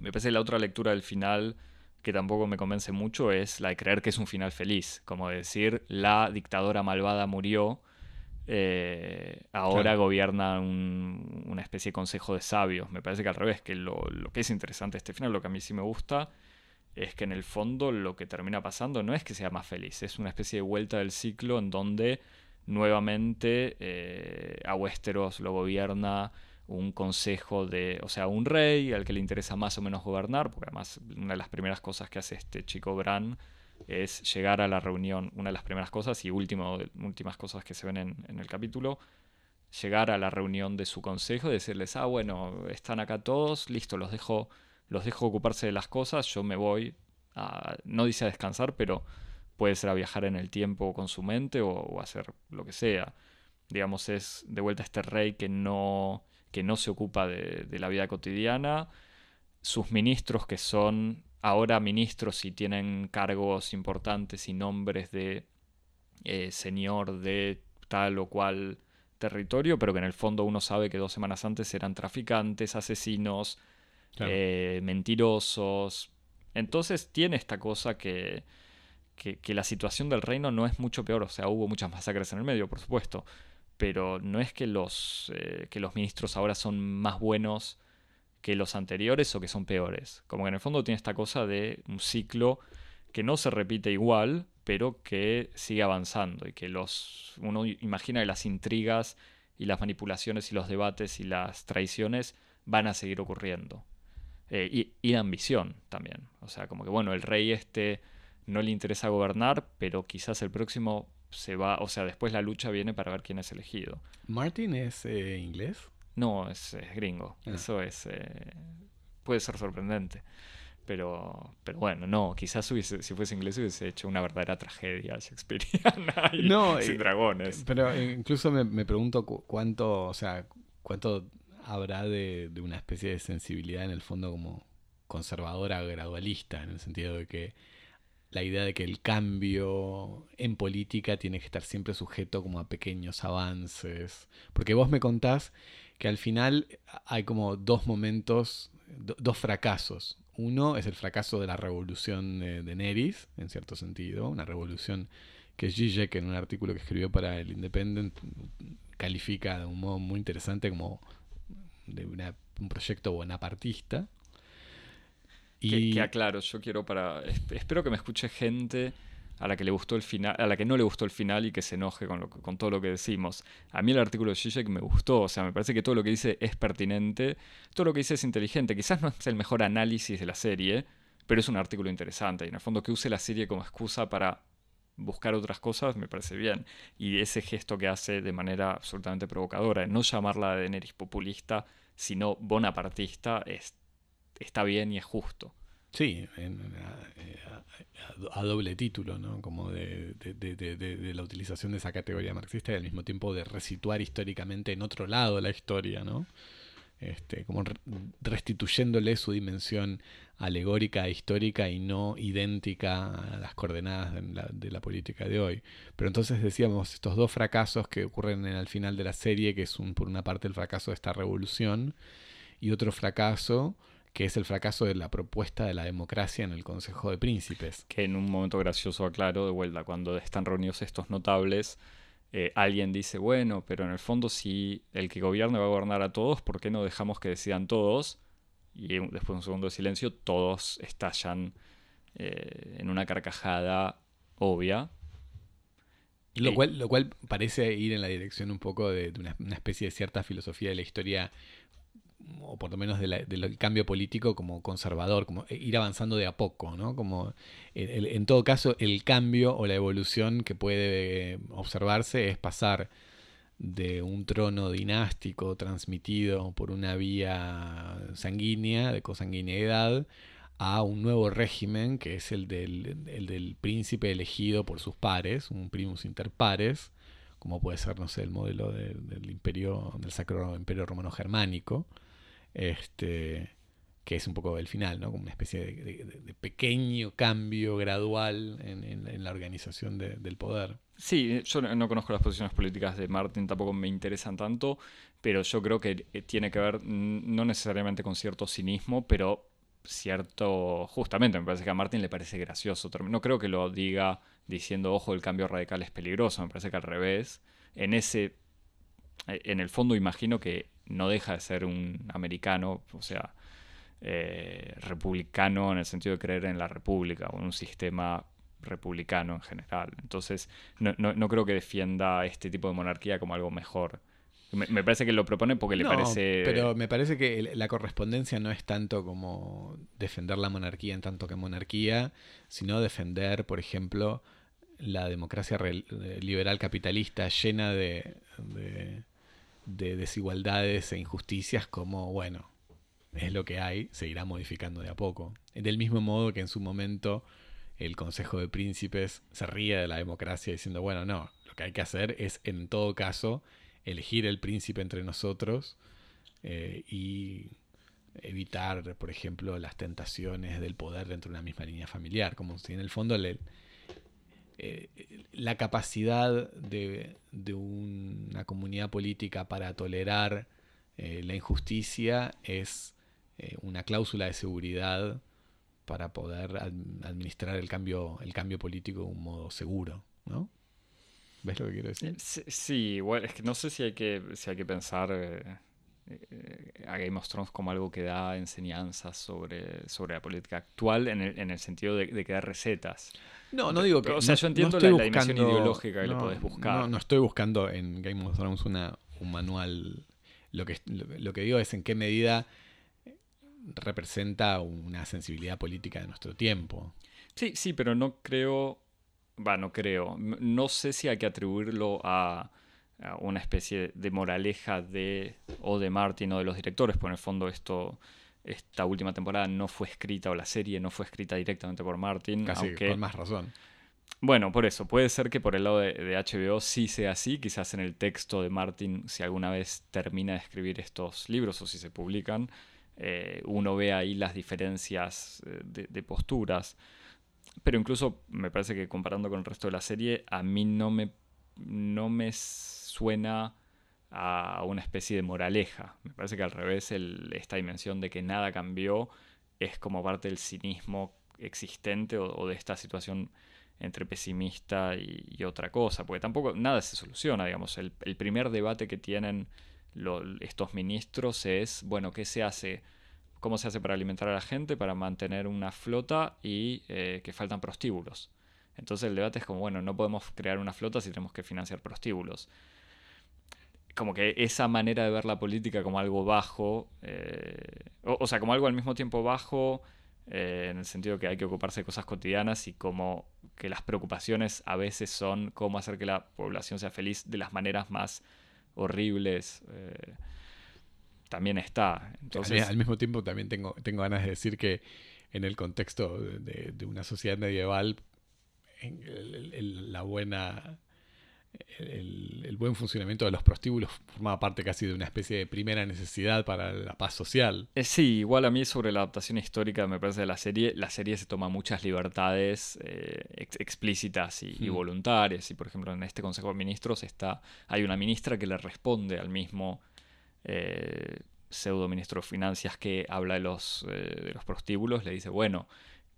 Me parece la otra lectura del final que tampoco me convence mucho es la de creer que es un final feliz. Como decir, la dictadora malvada murió, eh, ahora gobierna una especie de consejo de sabios. Me parece que al revés, que lo, lo, que es interesante este final, lo que a mí sí me gusta, es que en el fondo lo que termina pasando no es que sea más feliz, es una especie de vuelta del ciclo en donde nuevamente eh, a Westeros lo gobierna un consejo de, o sea, un rey al que le interesa más o menos gobernar, porque además una de las primeras cosas que hace este chico Bran es llegar a la reunión, una de las primeras cosas y último, últimas cosas que se ven en, el capítulo, llegar a la reunión de su consejo y decirles, ah, bueno, están acá todos, listo, los dejo, los dejo ocuparse de las cosas, yo me voy, a, no dice a descansar, pero puede ser a viajar en el tiempo con su mente o, hacer lo que sea. Digamos, es de vuelta este rey que no, que no se ocupa de, la vida cotidiana, sus ministros que son ahora ministros y tienen cargos importantes y nombres de eh, señor de tal o cual territorio, pero que en el fondo uno sabe que dos semanas antes eran traficantes, asesinos, eh, mentirosos. Entonces tiene esta cosa que, que, la situación del reino no es mucho peor, o sea, hubo muchas masacres en el medio, por supuesto, pero no es que los, eh, que los ministros ahora son más buenos que los anteriores o que son peores. Como que en el fondo tiene esta cosa de un ciclo que no se repite igual, pero que sigue avanzando y que los uno imagina que las intrigas y las manipulaciones y los debates y las traiciones van a seguir ocurriendo. Eh, y, y, la ambición también. O sea, como que bueno, el rey este no le interesa gobernar, pero quizás el próximo se va, o sea, después la lucha viene para ver quién es elegido. ¿Martin es eh, inglés? No, es, gringo. Ah. Eso es. Eh, puede ser sorprendente. Pero, pero bueno, no, quizás si fuese inglés hubiese hecho una verdadera tragedia shakespeariana y no, sin dragones. Pero incluso me, pregunto cuánto, o sea, cuánto habrá de, una especie de sensibilidad en el fondo como conservadora gradualista, en el sentido de que la idea de que el cambio en política tiene que estar siempre sujeto como a pequeños avances. Porque vos me contás que al final hay como dos momentos, dos fracasos. Uno es el fracaso de la revolución de, Neris, en cierto sentido, una revolución que Zizek en un artículo que escribió para el Independent califica de un modo muy interesante como de un proyecto bonapartista. Y... Que, aclaro, yo quiero para... Espero que me escuche gente a la que le gustó el final, a la que no le gustó el final y que se enoje con, lo, con todo lo que decimos. A mí el artículo de Zizek me gustó, o sea, me parece que todo lo que dice es pertinente, todo lo que dice es inteligente. Quizás no es el mejor análisis de la serie, pero es un artículo interesante y en el fondo que use la serie como excusa para buscar otras cosas me parece bien. Y ese gesto que hace de manera absolutamente provocadora, no llamarla de Daenerys populista, sino bonapartista, es, está bien y es justo. Sí, a, doble título, ¿no? Como de, la utilización de esa categoría marxista y al mismo tiempo de resituar históricamente en otro lado la historia, ¿no? Este, como restituyéndole su dimensión alegórica e histórica y no idéntica a las coordenadas de la, política de hoy. Pero entonces decíamos estos dos fracasos que ocurren en, al final de la serie, que es por una parte el fracaso de esta revolución y otro fracaso que es el fracaso de la propuesta de la democracia en el Consejo de Príncipes. Que en un momento gracioso aclaro de vuelta, cuando están reunidos estos notables, eh, alguien dice, bueno, pero en el fondo si el que gobierna va a gobernar a todos, ¿por qué no dejamos que decidan todos? Y después de un segundo de silencio, todos estallan eh, en una carcajada obvia. Lo, cual, lo cual parece ir en la dirección un poco de, una especie de cierta filosofía de la historia o por lo menos del cambio político como conservador, como ir avanzando de a poco, ¿no? Como en todo caso el cambio o la evolución que puede observarse es pasar de un trono dinástico transmitido por una vía sanguínea, de consanguineidad, a un nuevo régimen que es el del, del príncipe elegido por sus pares, un primus inter pares, como puede ser, no sé, el modelo del imperio, del Sacro Imperio Romano Germánico, este, que es un poco el final, ¿no? Como una especie de, pequeño cambio gradual en, la organización del poder. Sí, yo no, conozco las posiciones políticas de Martin, tampoco me interesan tanto, pero yo creo que eh, tiene que ver no necesariamente con cierto cinismo, pero cierto, justamente me parece que a Martin le parece gracioso. No creo que lo diga diciendo, ojo, el cambio radical es peligroso, me parece que al revés. En ese, eh, en el fondo imagino que no deja de ser un americano, o sea, eh, republicano en el sentido de creer en la república o en un sistema republicano en general. Entonces, no, no, no creo que defienda este tipo de monarquía como algo mejor. Me, me parece que lo propone porque le No, parece... Pero me parece que la correspondencia no es tanto como defender la monarquía en tanto que monarquía, sino defender, por ejemplo, la democracia eh, liberal capitalista llena de, de- de desigualdades e injusticias como, bueno, es lo que hay, se irá modificando de a poco. Del mismo modo que en su momento el Consejo de Príncipes se ría de la democracia diciendo, bueno, no, lo que hay que hacer es en todo caso elegir el príncipe entre nosotros eh, y evitar, por ejemplo, las tentaciones del poder dentro de una misma línea familiar, como si en el fondo le- eh, la capacidad de, de una comunidad política para tolerar eh, la injusticia es eh, una cláusula de seguridad para poder ad- administrar el cambio, el cambio político de un modo seguro, ¿no? ¿Ves lo que quiero decir? Sí, igual, es que no sé si hay que, si hay que pensar a Game of Thrones como algo que da enseñanzas sobre, sobre la política actual en el, en el sentido de, de que da recetas. No, no digo que. O sea, no- yo no entiendo estoy la- la dimensión buscando- ideológica que le no, podés buscar. No, no estoy buscando en Game of Thrones una, un manual. Lo que, lo, lo que digo es en qué medida representa una sensibilidad política de nuestro tiempo. Sí, sí, pero no creo, va, no creo, no sé si hay que atribuirlo a una especie de moraleja de o de Martin o de los directores, porque en el fondo esto, esta última temporada no fue escrita o la serie no fue escrita directamente por Martin, Casi aunque con más razón. bueno, por eso, puede ser que por el lado de, de HBO sí sea así, quizás en el texto de Martin, si alguna vez termina de escribir estos libros o si se publican, eh, uno ve ahí las diferencias eh, de, de posturas. Pero incluso me parece que comparando con el resto de la serie, a mí no me, no me suena a una especie de moraleja. Me parece que al revés, esta dimensión de que nada cambió es como parte del cinismo existente o, de esta situación entre pesimista y, otra cosa, porque tampoco nada se soluciona, digamos. El, primer debate que tienen estos ministros es, bueno, ¿qué se hace? ¿Cómo se hace para alimentar a la gente, para mantener una flota y eh, que faltan prostíbulos? Entonces el debate es como, bueno, no podemos crear una flota si tenemos que financiar prostíbulos. Como que esa manera de ver la política como algo bajo, eh, o, o sea, como algo al mismo tiempo bajo, eh, en el sentido que hay que ocuparse de cosas cotidianas y como que las preocupaciones a veces son cómo hacer que la población sea feliz de las maneras más horribles. eh, también está. Al- Entonces, al mismo tiempo también tengo, tengo ganas de decir que en el contexto de, una sociedad medieval, en el- el- el- la buena, el, el buen funcionamiento de los prostíbulos formaba parte casi de una especie de primera necesidad para la paz social. Eh, sí, igual a mí sobre la adaptación histórica me parece de la serie, la serie se toma muchas libertades eh, ex- explícitas y, y Hmm. voluntarias. Y por ejemplo en este Consejo de Ministros está, hay una ministra que le responde al mismo eh, pseudo ministro de Finanzas que habla de los, de los prostíbulos, le dice, bueno,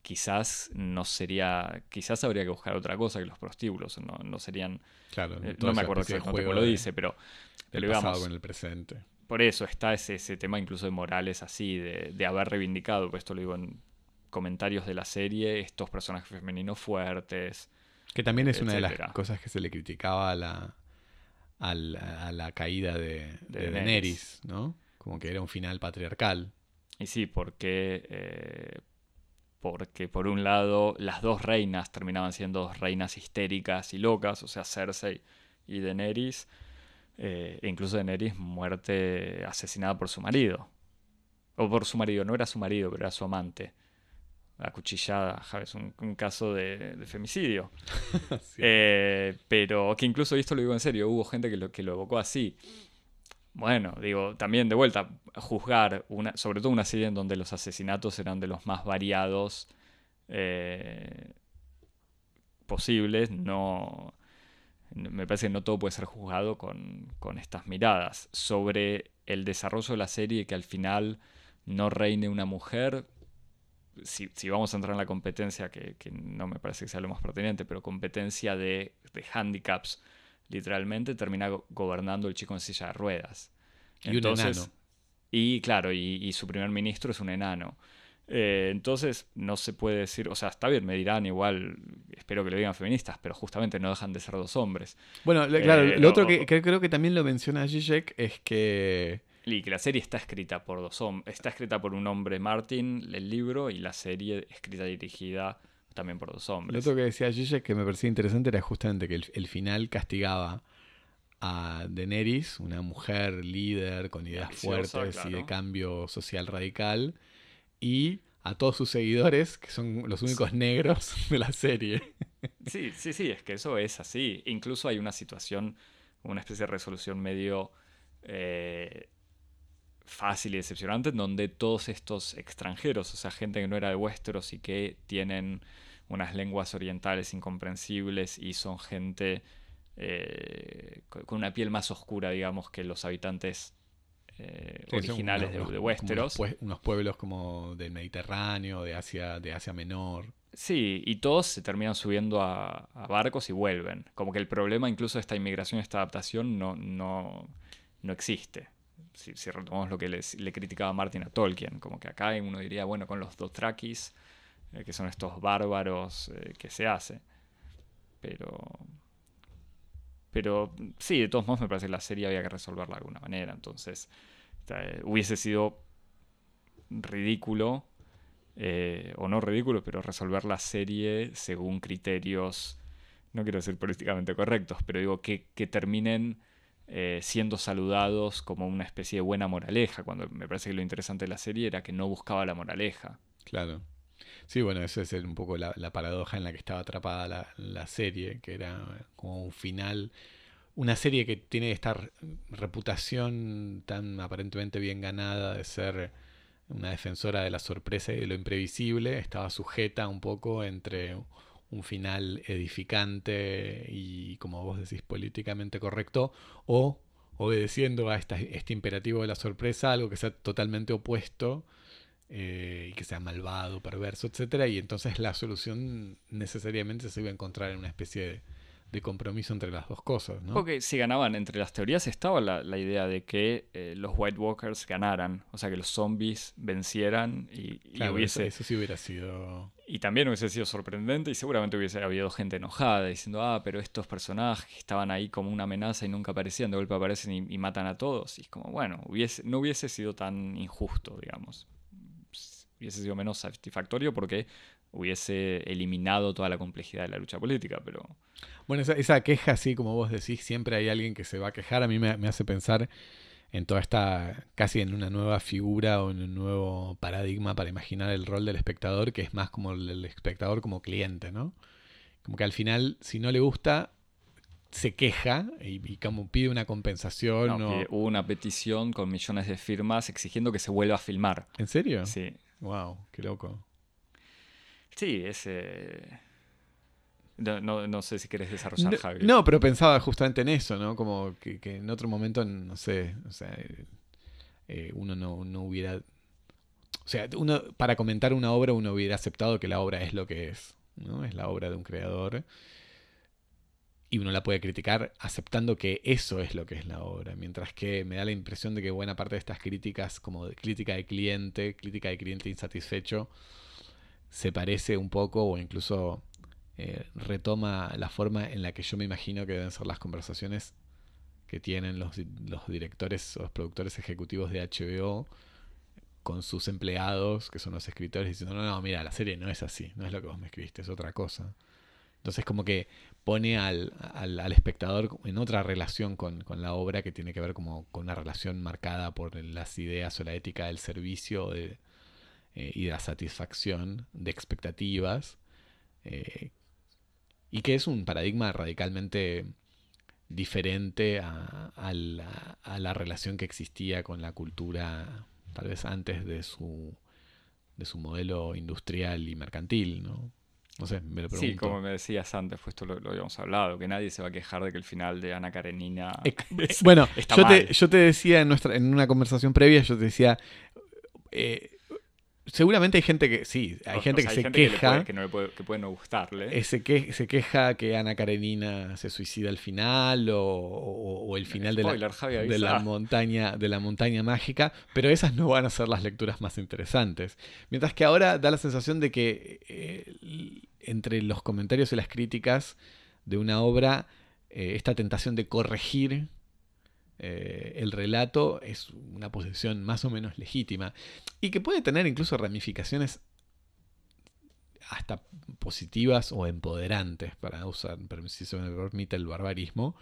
quizás no sería, quizás habría que buscar otra cosa que los prostíbulos, no, no serían, Claro, eh, no me acuerdo exactamente juego cómo lo dice, pero, pero pasado digamos, con el presente. por eso está ese, ese tema incluso de Morales así, de, de haber reivindicado, pues esto lo digo en comentarios de la serie, estos personajes femeninos fuertes. Que también es una de las cosas que se le criticaba a la, a la, a la caída de, de Daenerys. Daenerys, ¿no? Como que era un final patriarcal. Y sí, porque, eh, porque por un lado las dos reinas terminaban siendo dos reinas histéricas y locas, o sea, Cersei y Daenerys, eh, e incluso Daenerys muerte asesinada por su marido. O por su marido, no era su marido, pero era su amante. Acuchillada, ¿sabes? Un, un caso de, de femicidio. Sí. Eh, pero que incluso, y esto lo digo en serio, hubo gente que lo, que lo evocó así. Bueno, digo, también de vuelta, juzgar, una, sobre todo una serie en donde los asesinatos eran de los más variados eh, posibles, no... Me parece que no todo puede ser juzgado con, con estas miradas. Sobre el desarrollo de la serie, que al final no reine una mujer, si, si vamos a entrar en la competencia, que, que no me parece que sea lo más pertinente, pero competencia de, de handicaps, literalmente termina go- gobernando el chico en silla de ruedas. Y un enano. Y claro, y, y su primer ministro es un enano. Eh, entonces no se puede decir, o sea, está bien, me dirán igual, espero que lo digan feministas, pero justamente no dejan de ser dos hombres. Bueno, claro, Eh, lo otro o- que, que creo que también lo menciona Zizek es que Y que la serie está escrita por dos hombres, está escrita por un hombre, Martin, el libro, y la serie escrita y dirigida también por dos Lo hombres. otro que decía Zizek que me parecía interesante era justamente que el, el final castigaba a Daenerys, una mujer líder con ideas fuertes y de cambio social radical, y a todos sus seguidores, que son los únicos negros de la serie. Sí, sí, sí, es que eso es así. Incluso hay una situación, una especie de resolución medio eh, fácil y decepcionante en donde todos estos extranjeros, o sea, gente que no era de Westeros y que tienen unas lenguas orientales incomprensibles y son gente eh, co- con una piel más oscura, digamos, que los habitantes eh, Sí, originales unos- de, de Westeros. unos pueblos como del Mediterráneo, de Asia, de Asia Menor. Sí, y todos se terminan subiendo a, a barcos y vuelven. Como que el problema incluso de esta inmigración, esta adaptación, no, no, no existe. Si, retomamos lo que les- le criticaba Martin a Tolkien, como que acá uno diría, bueno, con los Dothrakis, eh, que son estos bárbaros, eh, que se hace. Pero... Pero sí, de todos modos me parece que la serie había que resolverla de alguna manera. Entonces, eh, hubiese sido ridículo eh, o no ridículo, pero resolver la serie según criterios, no quiero decir políticamente correctos, pero digo que, que terminen eh, siendo saludados como una especie de buena moraleja, cuando me parece que lo interesante de la serie era que no buscaba la moraleja. Claro. Sí, bueno, esa es un poco la, paradoja en la que estaba atrapada la, la serie, que era como un final. Una serie que tiene esta re- reputación tan aparentemente bien ganada de ser una defensora de la sorpresa y de lo imprevisible, estaba sujeta un poco entre un final edificante y, como vos decís, políticamente correcto, o obedeciendo a este imperativo de la sorpresa, algo que sea totalmente opuesto eh, y que sea malvado, perverso, etcétera, y entonces la solución necesariamente se iba a encontrar en una especie de, de compromiso entre las dos cosas, ¿no? Porque si ganaban, entre las teorías estaba la, la idea de que eh, los White Walkers ganaran, o sea, que los zombies vencieran y, y Claro, hubiese... eso, eso sí hubiera sido... Y también hubiese sido sorprendente y seguramente hubiese habido gente enojada diciendo, ah, pero estos personajes estaban ahí como una amenaza y nunca aparecían, de golpe aparecen y, y matan a todos. Y es como, bueno, hubiese, no hubiese sido tan injusto, digamos. Hubiese sido menos satisfactorio porque hubiese eliminado toda la complejidad de la lucha política, pero... Bueno, esa, esa queja, así como vos decís, siempre hay alguien que se va a quejar. A mí me, me hace pensar en toda esta, casi en una nueva figura o en un nuevo paradigma para imaginar el rol del espectador, que es más como el, el espectador como cliente, ¿no? Como que al final, si no le gusta, se queja y, y como pide una compensación. No, o- una petición con millones de firmas exigiendo que se vuelva a filmar. ¿En serio? Sí, Wow, qué loco. Sí, es... eh, No, no- no sé si querés desarrollar, No, Javi. no, pero pensaba justamente en eso, ¿no? Como que, que en otro momento, no sé, o sea, eh, uno no, no hubiera... O sea, uno para comentar una obra uno hubiera aceptado que la obra es lo que es, ¿no? Es la obra de un creador. Y uno la puede criticar aceptando que eso es lo que es la obra. Mientras que me da la impresión de que buena parte de estas críticas, como de crítica de cliente, crítica de cliente insatisfecho, se parece un poco o incluso eh, retoma la forma en la que yo me imagino que deben ser las conversaciones que tienen los, los directores o los productores ejecutivos de HBO con sus empleados, que son los escritores, diciendo, no, no, mira, la serie no es así, no es lo que vos me escribiste, es otra cosa. Entonces como que pone al, al, al espectador en otra relación con, con la obra que tiene que ver como con una relación marcada por las ideas o la ética del servicio de, eh, y de la satisfacción de expectativas. eh, y que es un paradigma radicalmente diferente a, a la, a la relación que existía con la cultura tal vez antes de su, de su modelo industrial y mercantil, ¿no? No sé, me lo pregunto. Sí, como me decías antes, pues esto lo, lo habíamos hablado, que nadie se va a quejar de que el final de Ana Karenina... Es- bueno, está yo mal. te, yo te decía en, nuestra, en una conversación previa, yo te decía, eh, seguramente hay gente que, sí, hay O- gente o sea, que se gente queja. puede- que, no le puede, que puede no gustarle. eh, se, que, se queja que Ana Karenina se suicida al final o, o- el final de la, Javi, de la montaña de la montaña mágica, pero esas no van a ser las lecturas más interesantes. Mientras que ahora da la sensación de que eh, entre los comentarios y las críticas de una obra, eh, esta tentación de corregir eh, el relato es una posición más o menos legítima y que puede tener incluso ramificaciones hasta positivas o empoderantes, para usar, si se me permite el barbarismo,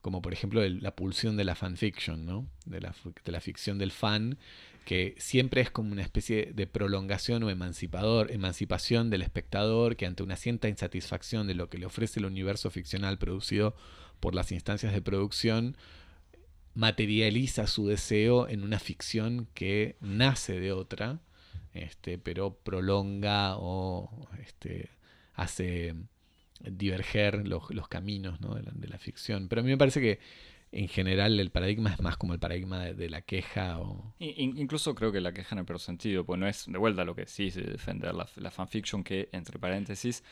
como por ejemplo la pulsión de la fanfiction, ¿no? de, la, de la ficción del fan, que siempre es como una especie de prolongación o emancipador, emancipación del espectador que ante una cierta insatisfacción de lo que le ofrece el universo ficcional producido por las instancias de producción, materializa su deseo en una ficción que nace de otra, este, pero prolonga o este, hace diverger los, los caminos ¿no? de, la, de la ficción. Pero a mí me parece que en general el paradigma es más como el paradigma de, de la queja o... In- incluso creo que la queja en el peor sentido, pues no es de vuelta lo que sí es defender la, la fanfiction, que entre paréntesis,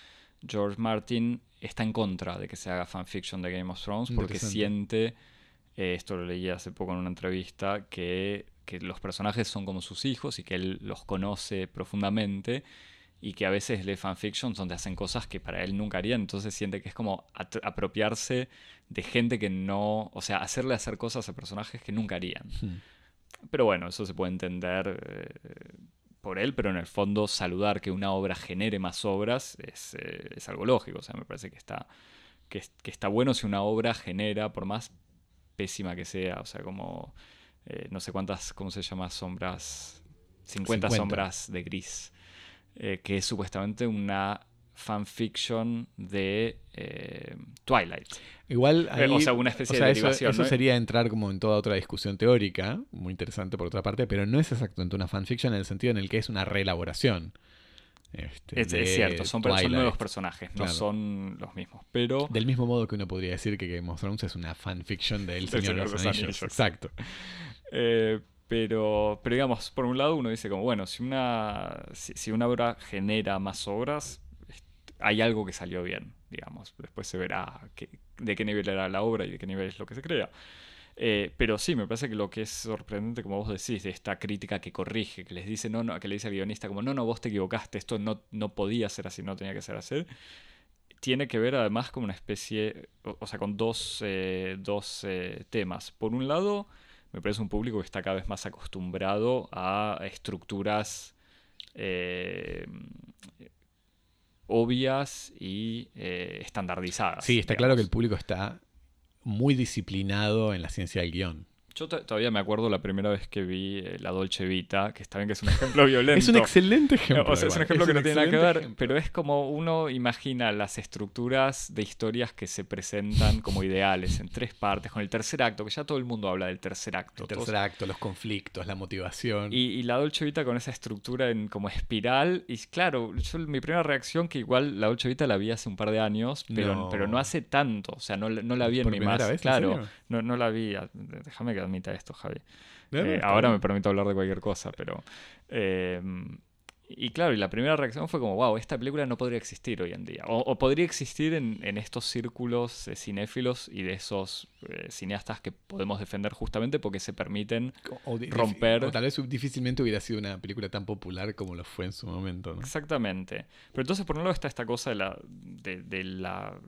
George Martin está en contra de que se haga fanfiction de Game of Thrones porque siente, eh, esto lo leí hace poco en una entrevista, que, que los personajes son como sus hijos y que él los conoce profundamente y que a veces lee fanfictions donde hacen cosas que para él nunca haría, entonces siente que es como apropiarse de gente que no, o sea, hacerle hacer cosas a personajes que nunca harían. Pero bueno, eso se puede entender eh, por él, pero en el fondo saludar que una obra genere más obras es, eh, es algo lógico. O sea, me parece que está, que, que está bueno si una obra genera, por más pésima que sea, o sea, como eh, no sé cuántas, ¿cómo se llama? Sombras, 50, 50. sombras de gris, eh, que es supuestamente una fanfiction de eh, Twilight. Igual o ahí- sea, una especie o sea, de eso, derivación, eso ¿no? sería entrar como en toda otra discusión teórica, muy interesante por otra parte, pero no es exactamente una fanfiction en el sentido en el que es una reelaboración. Este, Es, de es cierto, son, son nuevos personajes, no son los mismos. Pero Del mismo modo que uno podría decir que Game of Thrones es una fanfiction del Del Señor, de de los los Anillos. Exacto. Eh, pero, pero digamos, por un lado uno dice como, bueno, si una, si, si una obra genera más obras, hay algo que salió bien, digamos. Después se verá qué- de qué nivel era la obra y de qué nivel es lo que se crea. Eh, pero sí, me parece que lo que es sorprendente, como vos decís, de esta crítica que corrige, que les dice, no, no, que le dice al guionista como, no, no, vos te equivocaste, esto no, no podía ser así, no tenía que ser así, tiene que ver además con una especie, o, o sea, con dos, eh, dos eh, temas. Por un lado, me parece un público que está cada vez más acostumbrado a estructuras obvias y eh, estandarizadas. Sí, está claro que el público está muy disciplinado en la ciencia del guion. Yo to- todavía me acuerdo la primera vez que vi eh, La Dolce Vita, que está bien que es un ejemplo violento. Es un excelente ejemplo. O sea, es un ejemplo que no tiene nada que ver, ejemplo. pero es como uno imagina las estructuras de historias que se presentan como ideales en tres partes, con el tercer acto, que ya todo el mundo habla del tercer acto. El todos- tercer acto, los conflictos, la motivación. y, y la Dolce Vita con esa estructura en como espiral. Y claro, yo, mi primera reacción, que igual la Dolce Vita la vi hace un par de años, pero No. pero no hace tanto. O sea, no, la- no la vi en ¿Por mi más. vez? ¿En Claro, no, no la vi. Déjame que admita esto, Javi. No, Eh, ahora me permito hablar de cualquier cosa, pero... eh, y claro, y la primera reacción fue como, wow, esta película no podría existir hoy en día. O, o podría existir en, en estos círculos eh, cinéfilos y de esos eh, cineastas que podemos defender justamente porque se permiten O romper- O tal vez difícilmente hubiera sido una película tan popular como lo fue en su momento. ¿no? Exactamente. Pero entonces, por un lado, está esta cosa de la, de, de la,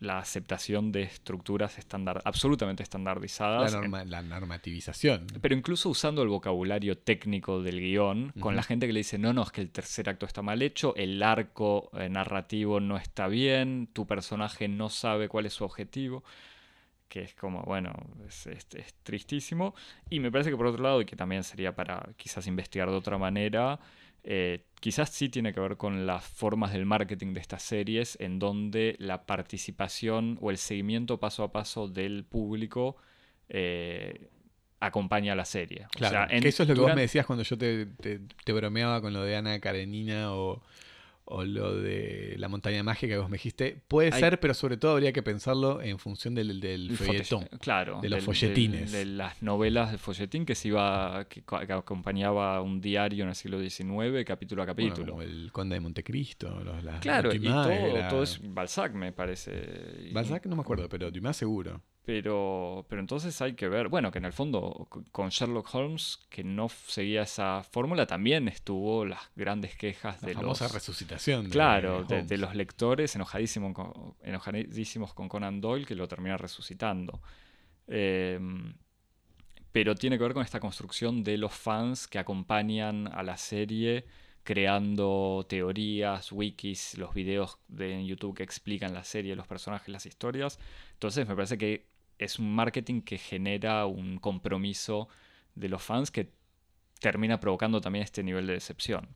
la aceptación de estructuras estándar, absolutamente La, estandarizadas. norma- la normativización. Pero incluso usando el vocabulario técnico del guion, con la gente que le dice, no, no, es que el tercer acto está mal hecho, el arco eh, narrativo no está bien, tu personaje no sabe cuál es su objetivo, que es como, bueno, es, es- es tristísimo. Y me parece que por otro lado, y que también sería para quizás investigar de otra manera, eh, quizás sí tiene que ver con las formas del marketing de estas series, en donde la participación o el seguimiento paso a paso del público eh, acompaña a la serie. O Claro, sea, en- que eso es lo que vos me decías cuando yo te, te- te bromeaba con lo de Ana Karenina o, o lo de la montaña mágica que vos me dijiste. Puede Hay- ser, pero sobre todo habría que pensarlo en función del, del El folletón. folle- Claro. de los del- folletines. del- De, las novelas de folletín que se iba, que, co- que acompañaba un diario en el siglo XIX, capítulo a Bueno, capítulo. como el Conde de Montecristo, los, las claro, y todo, era- todo es Balzac, me parece. Balzac no me acuerdo, pero Dumas seguro. Pero, pero entonces hay que ver, bueno, que en el fondo con Sherlock Holmes, que no seguía esa fórmula, también estuvo las grandes quejas La de famosa los... resucitación. de Claro, de, los lectores enojadísimos con, enojadísimos con Conan Doyle que lo termina resucitando. Eh, pero tiene que ver con esta construcción de los fans que acompañan a la serie creando teorías, wikis, los videos de en YouTube que explican la serie, los personajes, las historias. Entonces me parece que es un marketing que genera un compromiso de los fans que termina provocando también este nivel de decepción.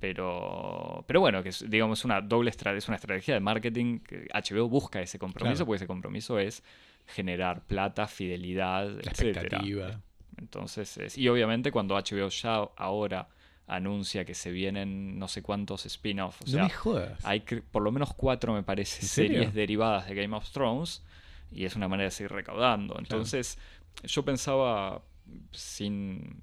Pero, pero bueno, que es, digamos una doble es una estrategia de marketing que HBO busca ese compromiso Claro. porque ese compromiso es generar plata, fidelidad, La expectativa. Entonces, es- y obviamente cuando HBO ya ahora anuncia que se vienen no sé cuántos spin-offs, o no sea, me jodas. hay por lo menos cuatro, me parece, series derivadas de Game of Thrones y es una manera de seguir recaudando. Entonces, yo pensaba sin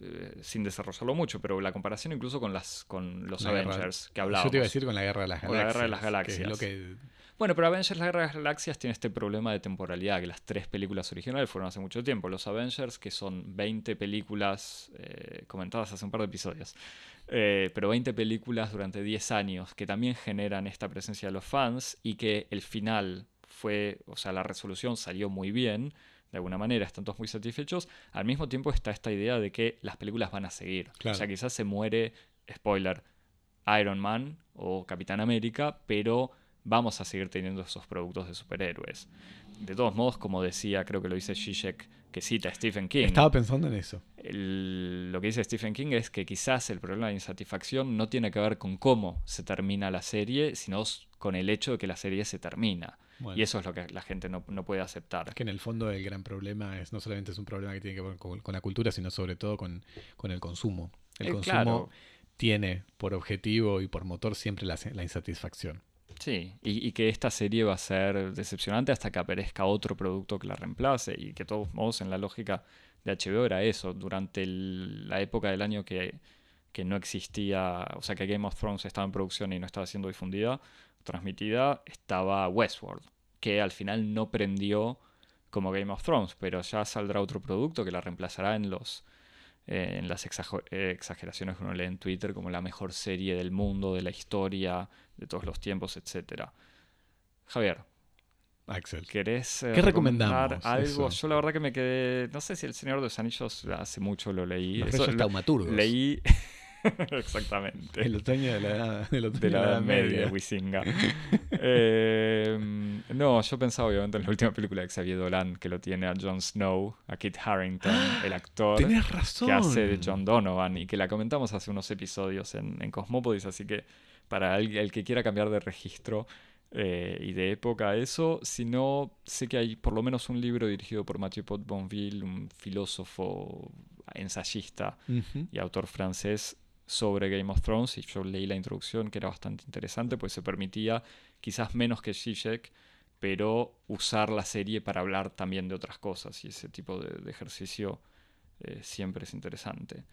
eh, sin desarrollarlo mucho, pero la comparación incluso con las con los La guerra- Avengers que Yo hablábamos. te iba a decir con la Guerra de las Con Galaxias. la Guerra de las que es Galaxias. lo que- Bueno, pero Avengers La Guerra de las Galaxias tiene este problema de temporalidad, que las tres películas originales fueron hace mucho tiempo. Los Avengers, que son 20 películas eh, comentadas hace un par de episodios, eh, pero 20 películas durante 10 años, que también generan esta presencia de los fans y que el final fue, o sea, la resolución salió muy bien, de alguna manera, están todos muy satisfechos. Al mismo tiempo está esta idea de que las películas van a seguir. Claro. O sea, quizás se muere, spoiler, Iron Man o Capitán América, pero vamos a seguir teniendo esos productos de superhéroes. De todos modos, como decía, creo que lo dice Zizek, que cita a Stephen King. Estaba pensando en eso. el- lo que dice Stephen King es que quizás el problema de insatisfacción no tiene que ver con cómo se termina la serie, sino con el hecho de que la serie se termina. Bueno, Y eso es lo que la gente no, no puede aceptar. es que en el fondo el gran problema es no solamente es un problema que tiene que ver con, con la cultura, sino sobre todo con, con el consumo. El Eh, consumo claro. tiene por objetivo y por motor siempre la, la insatisfacción. Sí, y, y que esta serie va a ser decepcionante hasta que aparezca otro producto que la reemplace y que de todos modos en la lógica de HBO era eso, durante el- la época del año que, que no existía, o sea que Game of Thrones estaba en producción y no estaba siendo difundida, transmitida, estaba Westworld, que al final no prendió como Game of Thrones, pero ya saldrá otro producto que la reemplazará en los eh, en las exageraciones que uno lee en Twitter como la mejor serie del mundo, de la historia, de todos los tiempos, etcétera. Javier, Axel. ¿querés eh, ¿Qué recomendamos? algo? Eso. Yo la verdad que me quedé, no sé si El Señor de los Anillos hace mucho lo leí. Eso lo- taumaturgos. leí exactamente. El otoño de la edad, otoño de la Edad Media, Media. Wisinga. Eh, no, yo pensaba obviamente en la última película de Xavier Dolan, que lo tiene a Jon Snow, a Kit Harington, el actor Tenés razón. que hace de John Donovan y que la comentamos hace unos episodios en, en Cosmópolis, así que para el, el que quiera cambiar de registro eh, y de época eso, si no, sé que hay por lo menos un libro dirigido por Mathieu Pot Bonville, un filósofo, ensayista y autor francés sobre Game of Thrones y yo leí la introducción que era bastante interesante pues se permitía quizás menos que Zizek pero usar la serie para hablar también de otras cosas y ese tipo de, de ejercicio eh, siempre es interesante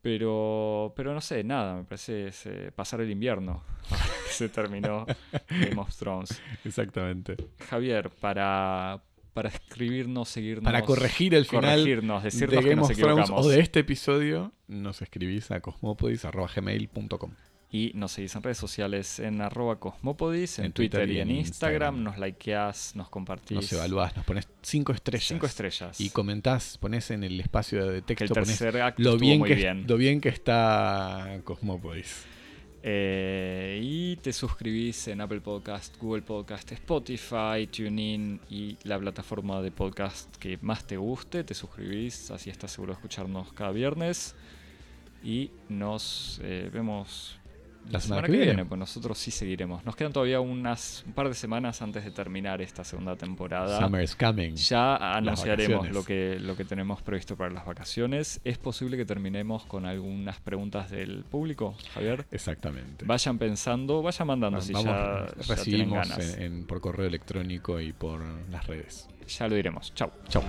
pero pero no sé nada me parece es, eh, pasar el invierno se terminó Game of Thrones Exactamente. Javier para para escribirnos seguirnos Para corregir el final corregirnos de decirnos que Game nos equivocamos o de este episodio, nos escribís a cosmopodis.gmail.com. Y nos seguís en redes sociales en arroba cosmopodis, en, En Twitter, Twitter y en Instagram. Instagram. Nos likeás, nos compartís. Nos evaluás, nos pones cinco estrellas. Cinco estrellas. Y comentás, pones en el espacio de que el texto, pones tercer acto lo bien, que, bien. lo bien que está Cosmopodis. Eh, y te suscribís en Apple Podcast, Google Podcast, Spotify, TuneIn y la plataforma de podcast que más te guste. Te suscribís, así estás seguro de escucharnos cada viernes. Y nos eh, vemos la semana, que, viene. Pues nosotros sí seguiremos. Nos quedan todavía unas un par de semanas antes de terminar esta segunda temporada. Summer is coming. Ya anunciaremos lo que, lo que tenemos previsto para las vacaciones. Es posible que terminemos con algunas preguntas del público, Javier. Exactamente. Vayan pensando, vayan mandando si ya, recibimos por correo electrónico y por las redes. Ya lo diremos. Chao. Chao.